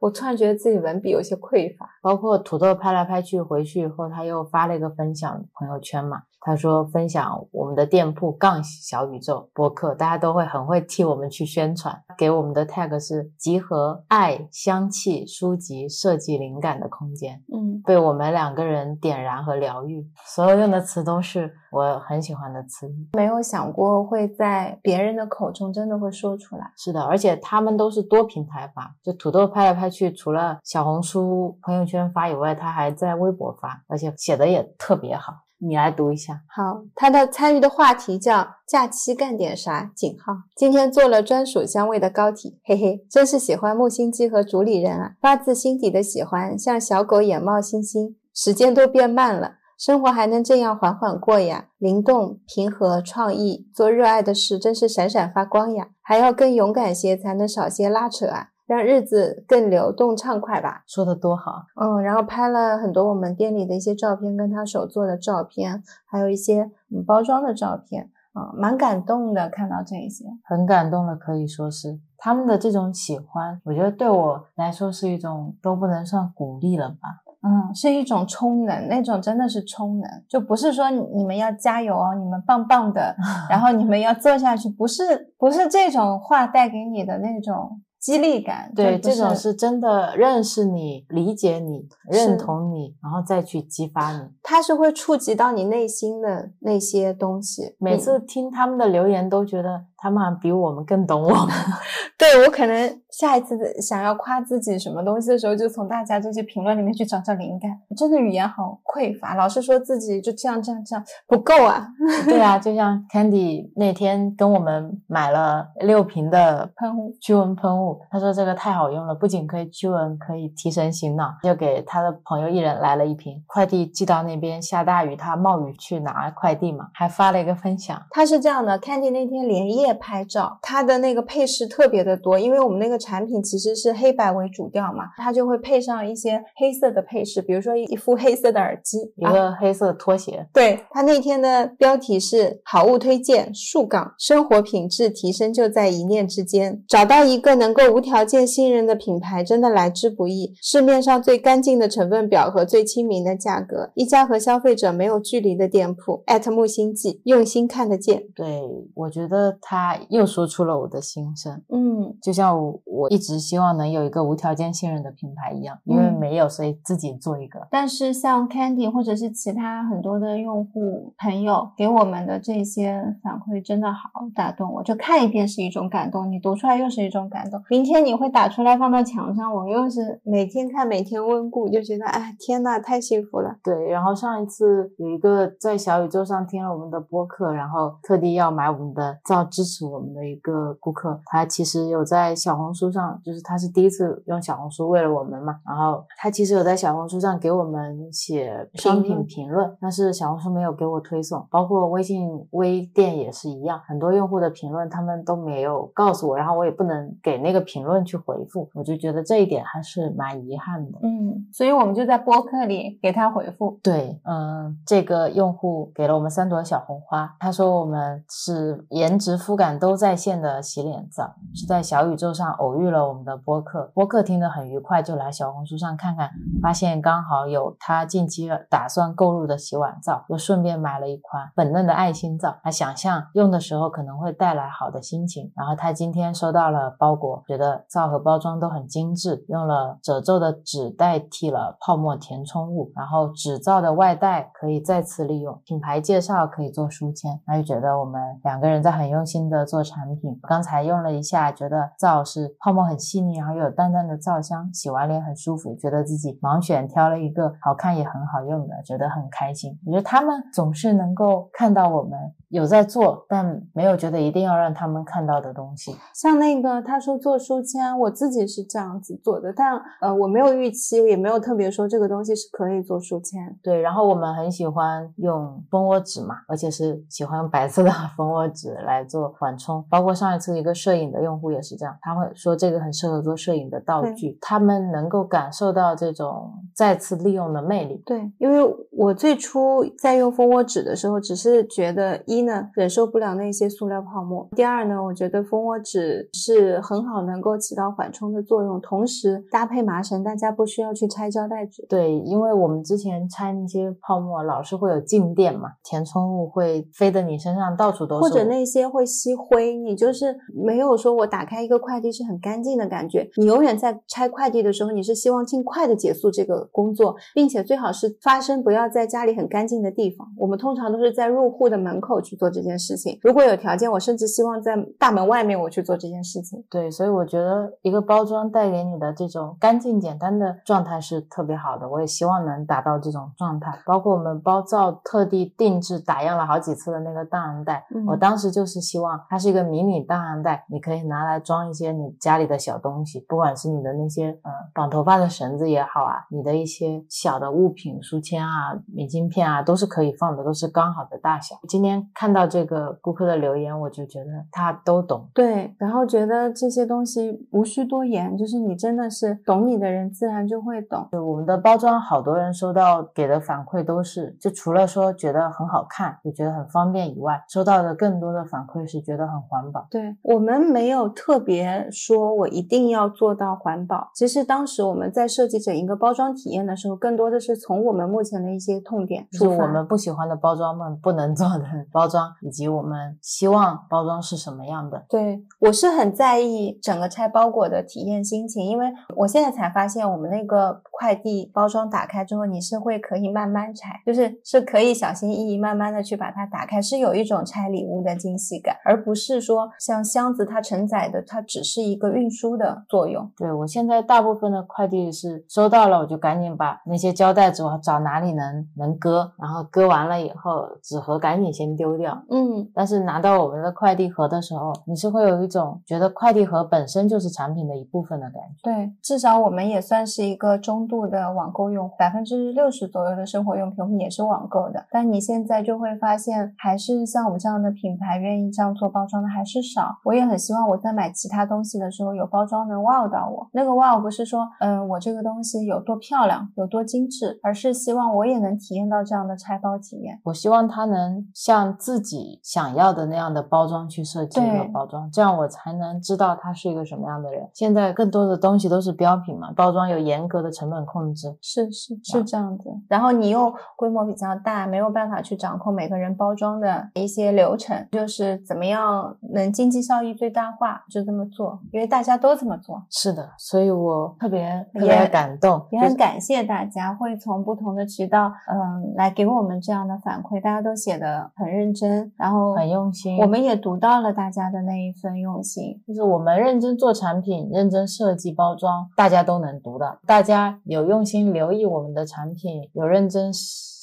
我突然觉得自己文笔有些匮乏。包括土豆拍来拍去，回去以后他又发了一个分享朋友圈嘛。他说分享我们的店铺杠小宇宙播客，大家都会很会替我们去宣传。给我们的 tag 是集合爱、香气、书籍、设计灵感的空间。嗯，被我们两个人点燃和疗愈。所有用的词都是我很喜欢的词语。没有想过会在别人的口中真的会说出来。是的，而且他们都是多平台发，就土豆拍来拍去，除了小红书朋友圈发以外，他还在微博发，而且写的也特别好。你来读一下。好，他的参与的话题叫“假期干点啥？”井号。今天做了专属香味的膏体，嘿嘿，真是喜欢木星机和主理人啊，发自心底的喜欢，像小狗眼冒星星。时间都变慢了，生活还能这样缓缓过呀？灵动、平和、创意，做热爱的事真是闪闪发光呀！还要更勇敢些，才能少些拉扯啊。让日子更流动畅快吧，说的多好。嗯，然后拍了很多我们店里的一些照片，跟他手做的照片，还有一些嗯包装的照片，啊，蛮感动的。看到这一些，很感动的，可以说是他们的这种喜欢，我觉得对我来说是一种都不能算鼓励了吧。嗯，是一种充能，那种真的是充能，就不是说你们要加油哦，你们棒棒的，然后你们要做下去，不是不是这种话带给你的那种。激励感，对这种是真的认识你、理解你、认同你，然后再去激发你。它是会触及到你内心的那些东西。每次听他们的留言，都觉得他们还比我们更懂我们。对我可能下一次想要夸自己什么东西的时候，就从大家这些评论里面去找找灵感。真的语言好匮乏，老是说自己就这样这样这样不够啊。对啊，就像 Candy 那天跟我们买了六瓶的喷雾驱蚊喷雾，他说这个太好用了，不仅可以驱蚊，可以提神醒脑，就给他的朋友一人来了一瓶。快递寄到那边下大雨，他冒雨去拿快递嘛，还发了一个分享。他是这样的，Candy 那天连夜拍照，它的那个配饰特别的多，因为我们那个产品其实是黑白为主调嘛，它就会配上一些黑色的配饰，比如说一副黑色的耳机，一个黑色的拖鞋。对他那天的标题是好物推荐，树岗生活品质提升就在一念之间，找到一个能够无条件信任的品牌真的来之不易。市面上最干净的成分表和最亲民的价格，一家和消费者没有距离的店铺。艾特木星记，用心看得见。对我觉得他又说出了我的心声。嗯，就像我我一直希望能有一个无条件信任的品牌一样，因为嗯没有，所以自己做一个。但是像 Candy 或者是其他很多的用户朋友给我们的这些反馈，真的好打动我。就看一遍是一种感动，你读出来又是一种感动。明天你会打出来放到墙上，我又是每天看每天温故，就觉得哎天呐，太幸福了。对，然后上一次有一个在小宇宙上听了我们的播客，然后特地要买我们的皂支持我们的一个顾客，他其实有在小红书上，就是他是第一次用小红书为了我们嘛，然后他其实有在小红书上给我们写商品评论，但是小红书没有给我推送，包括微信微店也是一样，很多用户的评论他们都没有告诉我，然后我也不能给那个评论去回复，我就觉得这一点还是蛮遗憾的。嗯，所以我们就在播客里给他回复。对，嗯，这个用户给了我们三朵小红花，他说我们是颜值肤感都在线的洗脸皂，是在小宇宙上偶遇了我们的播客，播客听得很愉快，就来小红书上看看，发现刚好有他近期打算购入的洗碗皂，又顺便买了一款粉嫩的爱心皂，他想象用的时候可能会带来好的心情，然后他今天收到了包裹，觉得皂和包装都很精致，用了褶皱的纸代替了泡沫填充物，然后纸皂的外带可以再次利用，品牌介绍可以做书签，他就觉得我们两个人在很用心的做产品。刚才用了一下，觉得皂是泡沫很细腻，然后又有淡淡的皂香，洗完脸很舒服，觉得自己盲选挑了一个好看也很好用的，觉得很开心。我觉得他们总是能够看到我们有在做，但没有觉得一定要让他们看到的东西。像那个他说做书签，我自己是这样子做的，但呃我没有预期，也没有特别说这个东西是可以做书签。对，然后我们很喜欢用蜂窝纸嘛，而且是喜欢用白色的 蜂窝纸来做缓冲。包括上一次一个摄影的用户也是这样，他会说这个很适合做摄影的道具，他们能够感受到这种再次利用的魅力。对，因为我最初在用蜂窝纸的时候，只是觉得一呢忍受不了那些塑料泡沫，第二呢，我觉得蜂窝纸是很好能够起到缓冲的作用，同时搭配麻绳，大家不需要去拆胶带纸。对，因为我们之前拆那些泡沫，老是会有静电嘛，填充物会飞的你身上到处都是，或者那些会吸灰，你就是没有说我打开一个快递是很干净的感觉。你永远在拆快递的时候，你是希望尽快的结束这个工作，并且最好是发生不要在家里很干净的地方。我们通常都是在入户的门口去做这件事情。如果有条件，我甚至希望在大门外面我去做这件事情。对，所以我觉得一个包装带给你的这种干净简单的状态是特别好的，我也希望能达到这种状态。包括我们包造特地定制打样了好几次的那个档案袋，嗯我当时就是希望它是一个迷你档案袋，你可以拿来装一些你家里的小东西，不管是你的那些呃绑头发的绳子也好啊，你的一些小的物品，书签啊、明信片啊，都是可以放的，都是刚好的大小。今天看到这个顾客的留言，我就觉得他都懂。对，然后觉得这些东西无需多言，就是你真的是懂你的人，自然就会懂。对我们的包装，好多人收到给的反馈都是，就除了说觉得很好看，就觉得很方便以外，收到的更多的反馈是觉得很环保。对我们没有特别说我一定要做到环保。其实当时我们在设计整一个包装体验的时候，更多的是从我们目前的一些痛点就是。我们不喜欢的包装们不能做的包装，以及我们希望包装是什么样的。对我是很在意整个拆包裹的体验心情，因为我现在才发现，我们那个快递包装打开之后，你是会可以慢慢拆，就是是可以小心翼翼慢慢的去把它打开，是有一种拆礼物的惊喜感，而而不是说像箱子它承载的，它只是一个运输的作用。对我现在大部分的快递是收到了，我就赶紧把那些胶带纸我找哪里能能割，然后割完了以后，纸盒赶紧先丢掉。嗯，但是拿到我们的快递盒的时候，你是会有一种觉得快递盒本身就是产品的一部分的感觉。对，至少我们也算是一个中度的网购用户，百分之六十左右的生活用品我们也是网购的。但你现在就会发现，还是像我们这样的品牌愿意这样做包装的还是少。我也很希望我在买其他东西的时候，有包装能 wow 到我。那个 wow 不是说，嗯，我这个东西有多漂亮，有多精致，而是希望我也能体验到这样的拆包体验。我希望它能像自己想要的那样的包装去设计一个包装，这样我才能知道他是一个什么样的人。现在更多的东西都是标品嘛，包装有严格的成本控制。是是是这样子，然后你又规模比较大，没有办法去掌控每个人包装的一些流程，就是怎么样能经济效益最大化，就这么做，因为大家都这么做。是的，所以我特别特也别感动，也很感谢大家会从不同的渠道，嗯，来给我们这样的反馈，大家都写的很认真，然后很用心。我们也读到了大家的那一份用心。就是我们认真做产品，认真设计包装，大家都能读到。大家有用心留意我们的产品，有认真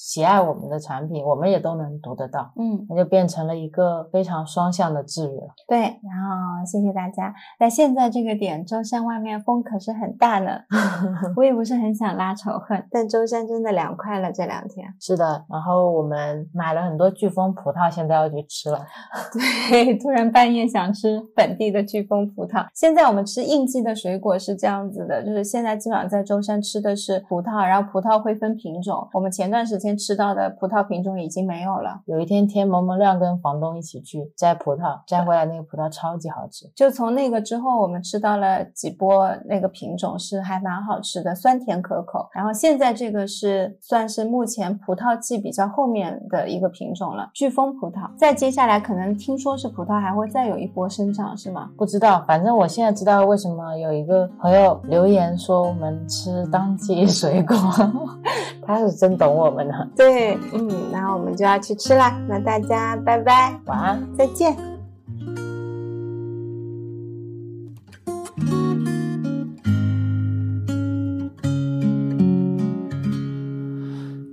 喜爱我们的产品，我们也都能读得到。嗯，那就变成了一个非常双向的治愈了。对，然后谢谢大家。在现在这个点，舟山外面风可是很大呢，我也不是很想拉仇恨，但舟山真的凉快了这两天。是的，然后我们买了很多飓风葡萄，现在要去吃了。对，突然半夜想吃本地的飓风葡萄。现在我们吃应季的水果是这样子的，就是现在基本上在舟山吃的是葡萄，然后葡萄会分品种。我们前段时间吃到的葡萄品种已经没有了。有一天，天蒙蒙亮跟房东一起去摘葡萄，摘回来那个葡萄超级好吃。就从那个之后，我们吃到了几波那个品种是还蛮好吃的，酸甜可口。然后现在这个是算是目前葡萄季比较后面的一个品种了，飓风葡萄。再接下来可能听说是葡萄还会再有一波生长，是吗？不知道，反正我现在知道为什么有一个朋友留言说我们吃当季水果，他是真懂我们呢。对，嗯，那我们就要去吃啦。那大家拜拜，晚安。再见。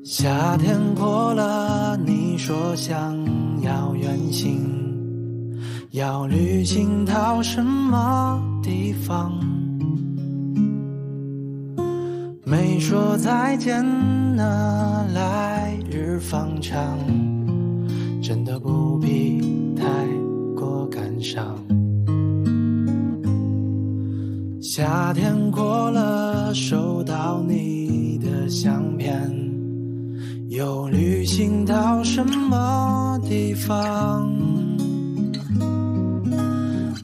夏天过了，你说想要远行，要旅行到什么地方？没说再见呢，来日方长，真的不必太过感伤。夏天过了，收到你的相片。又旅行到什么地方？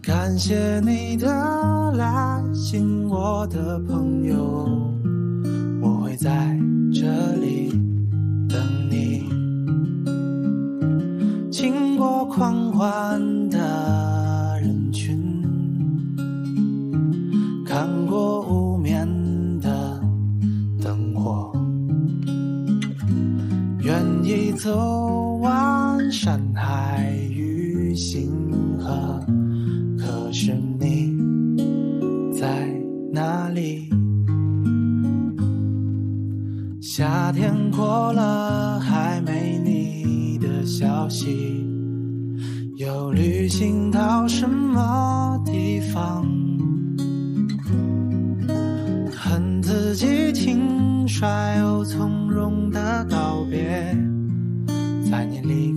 感谢你的来信，我的朋友，在这里等你。经过狂欢的人群，看过无眠的灯火。愿意走完山海与星河，夏天过了，还没你的消息，又旅行到什么地方？恨自己轻率又从容的告别，在你离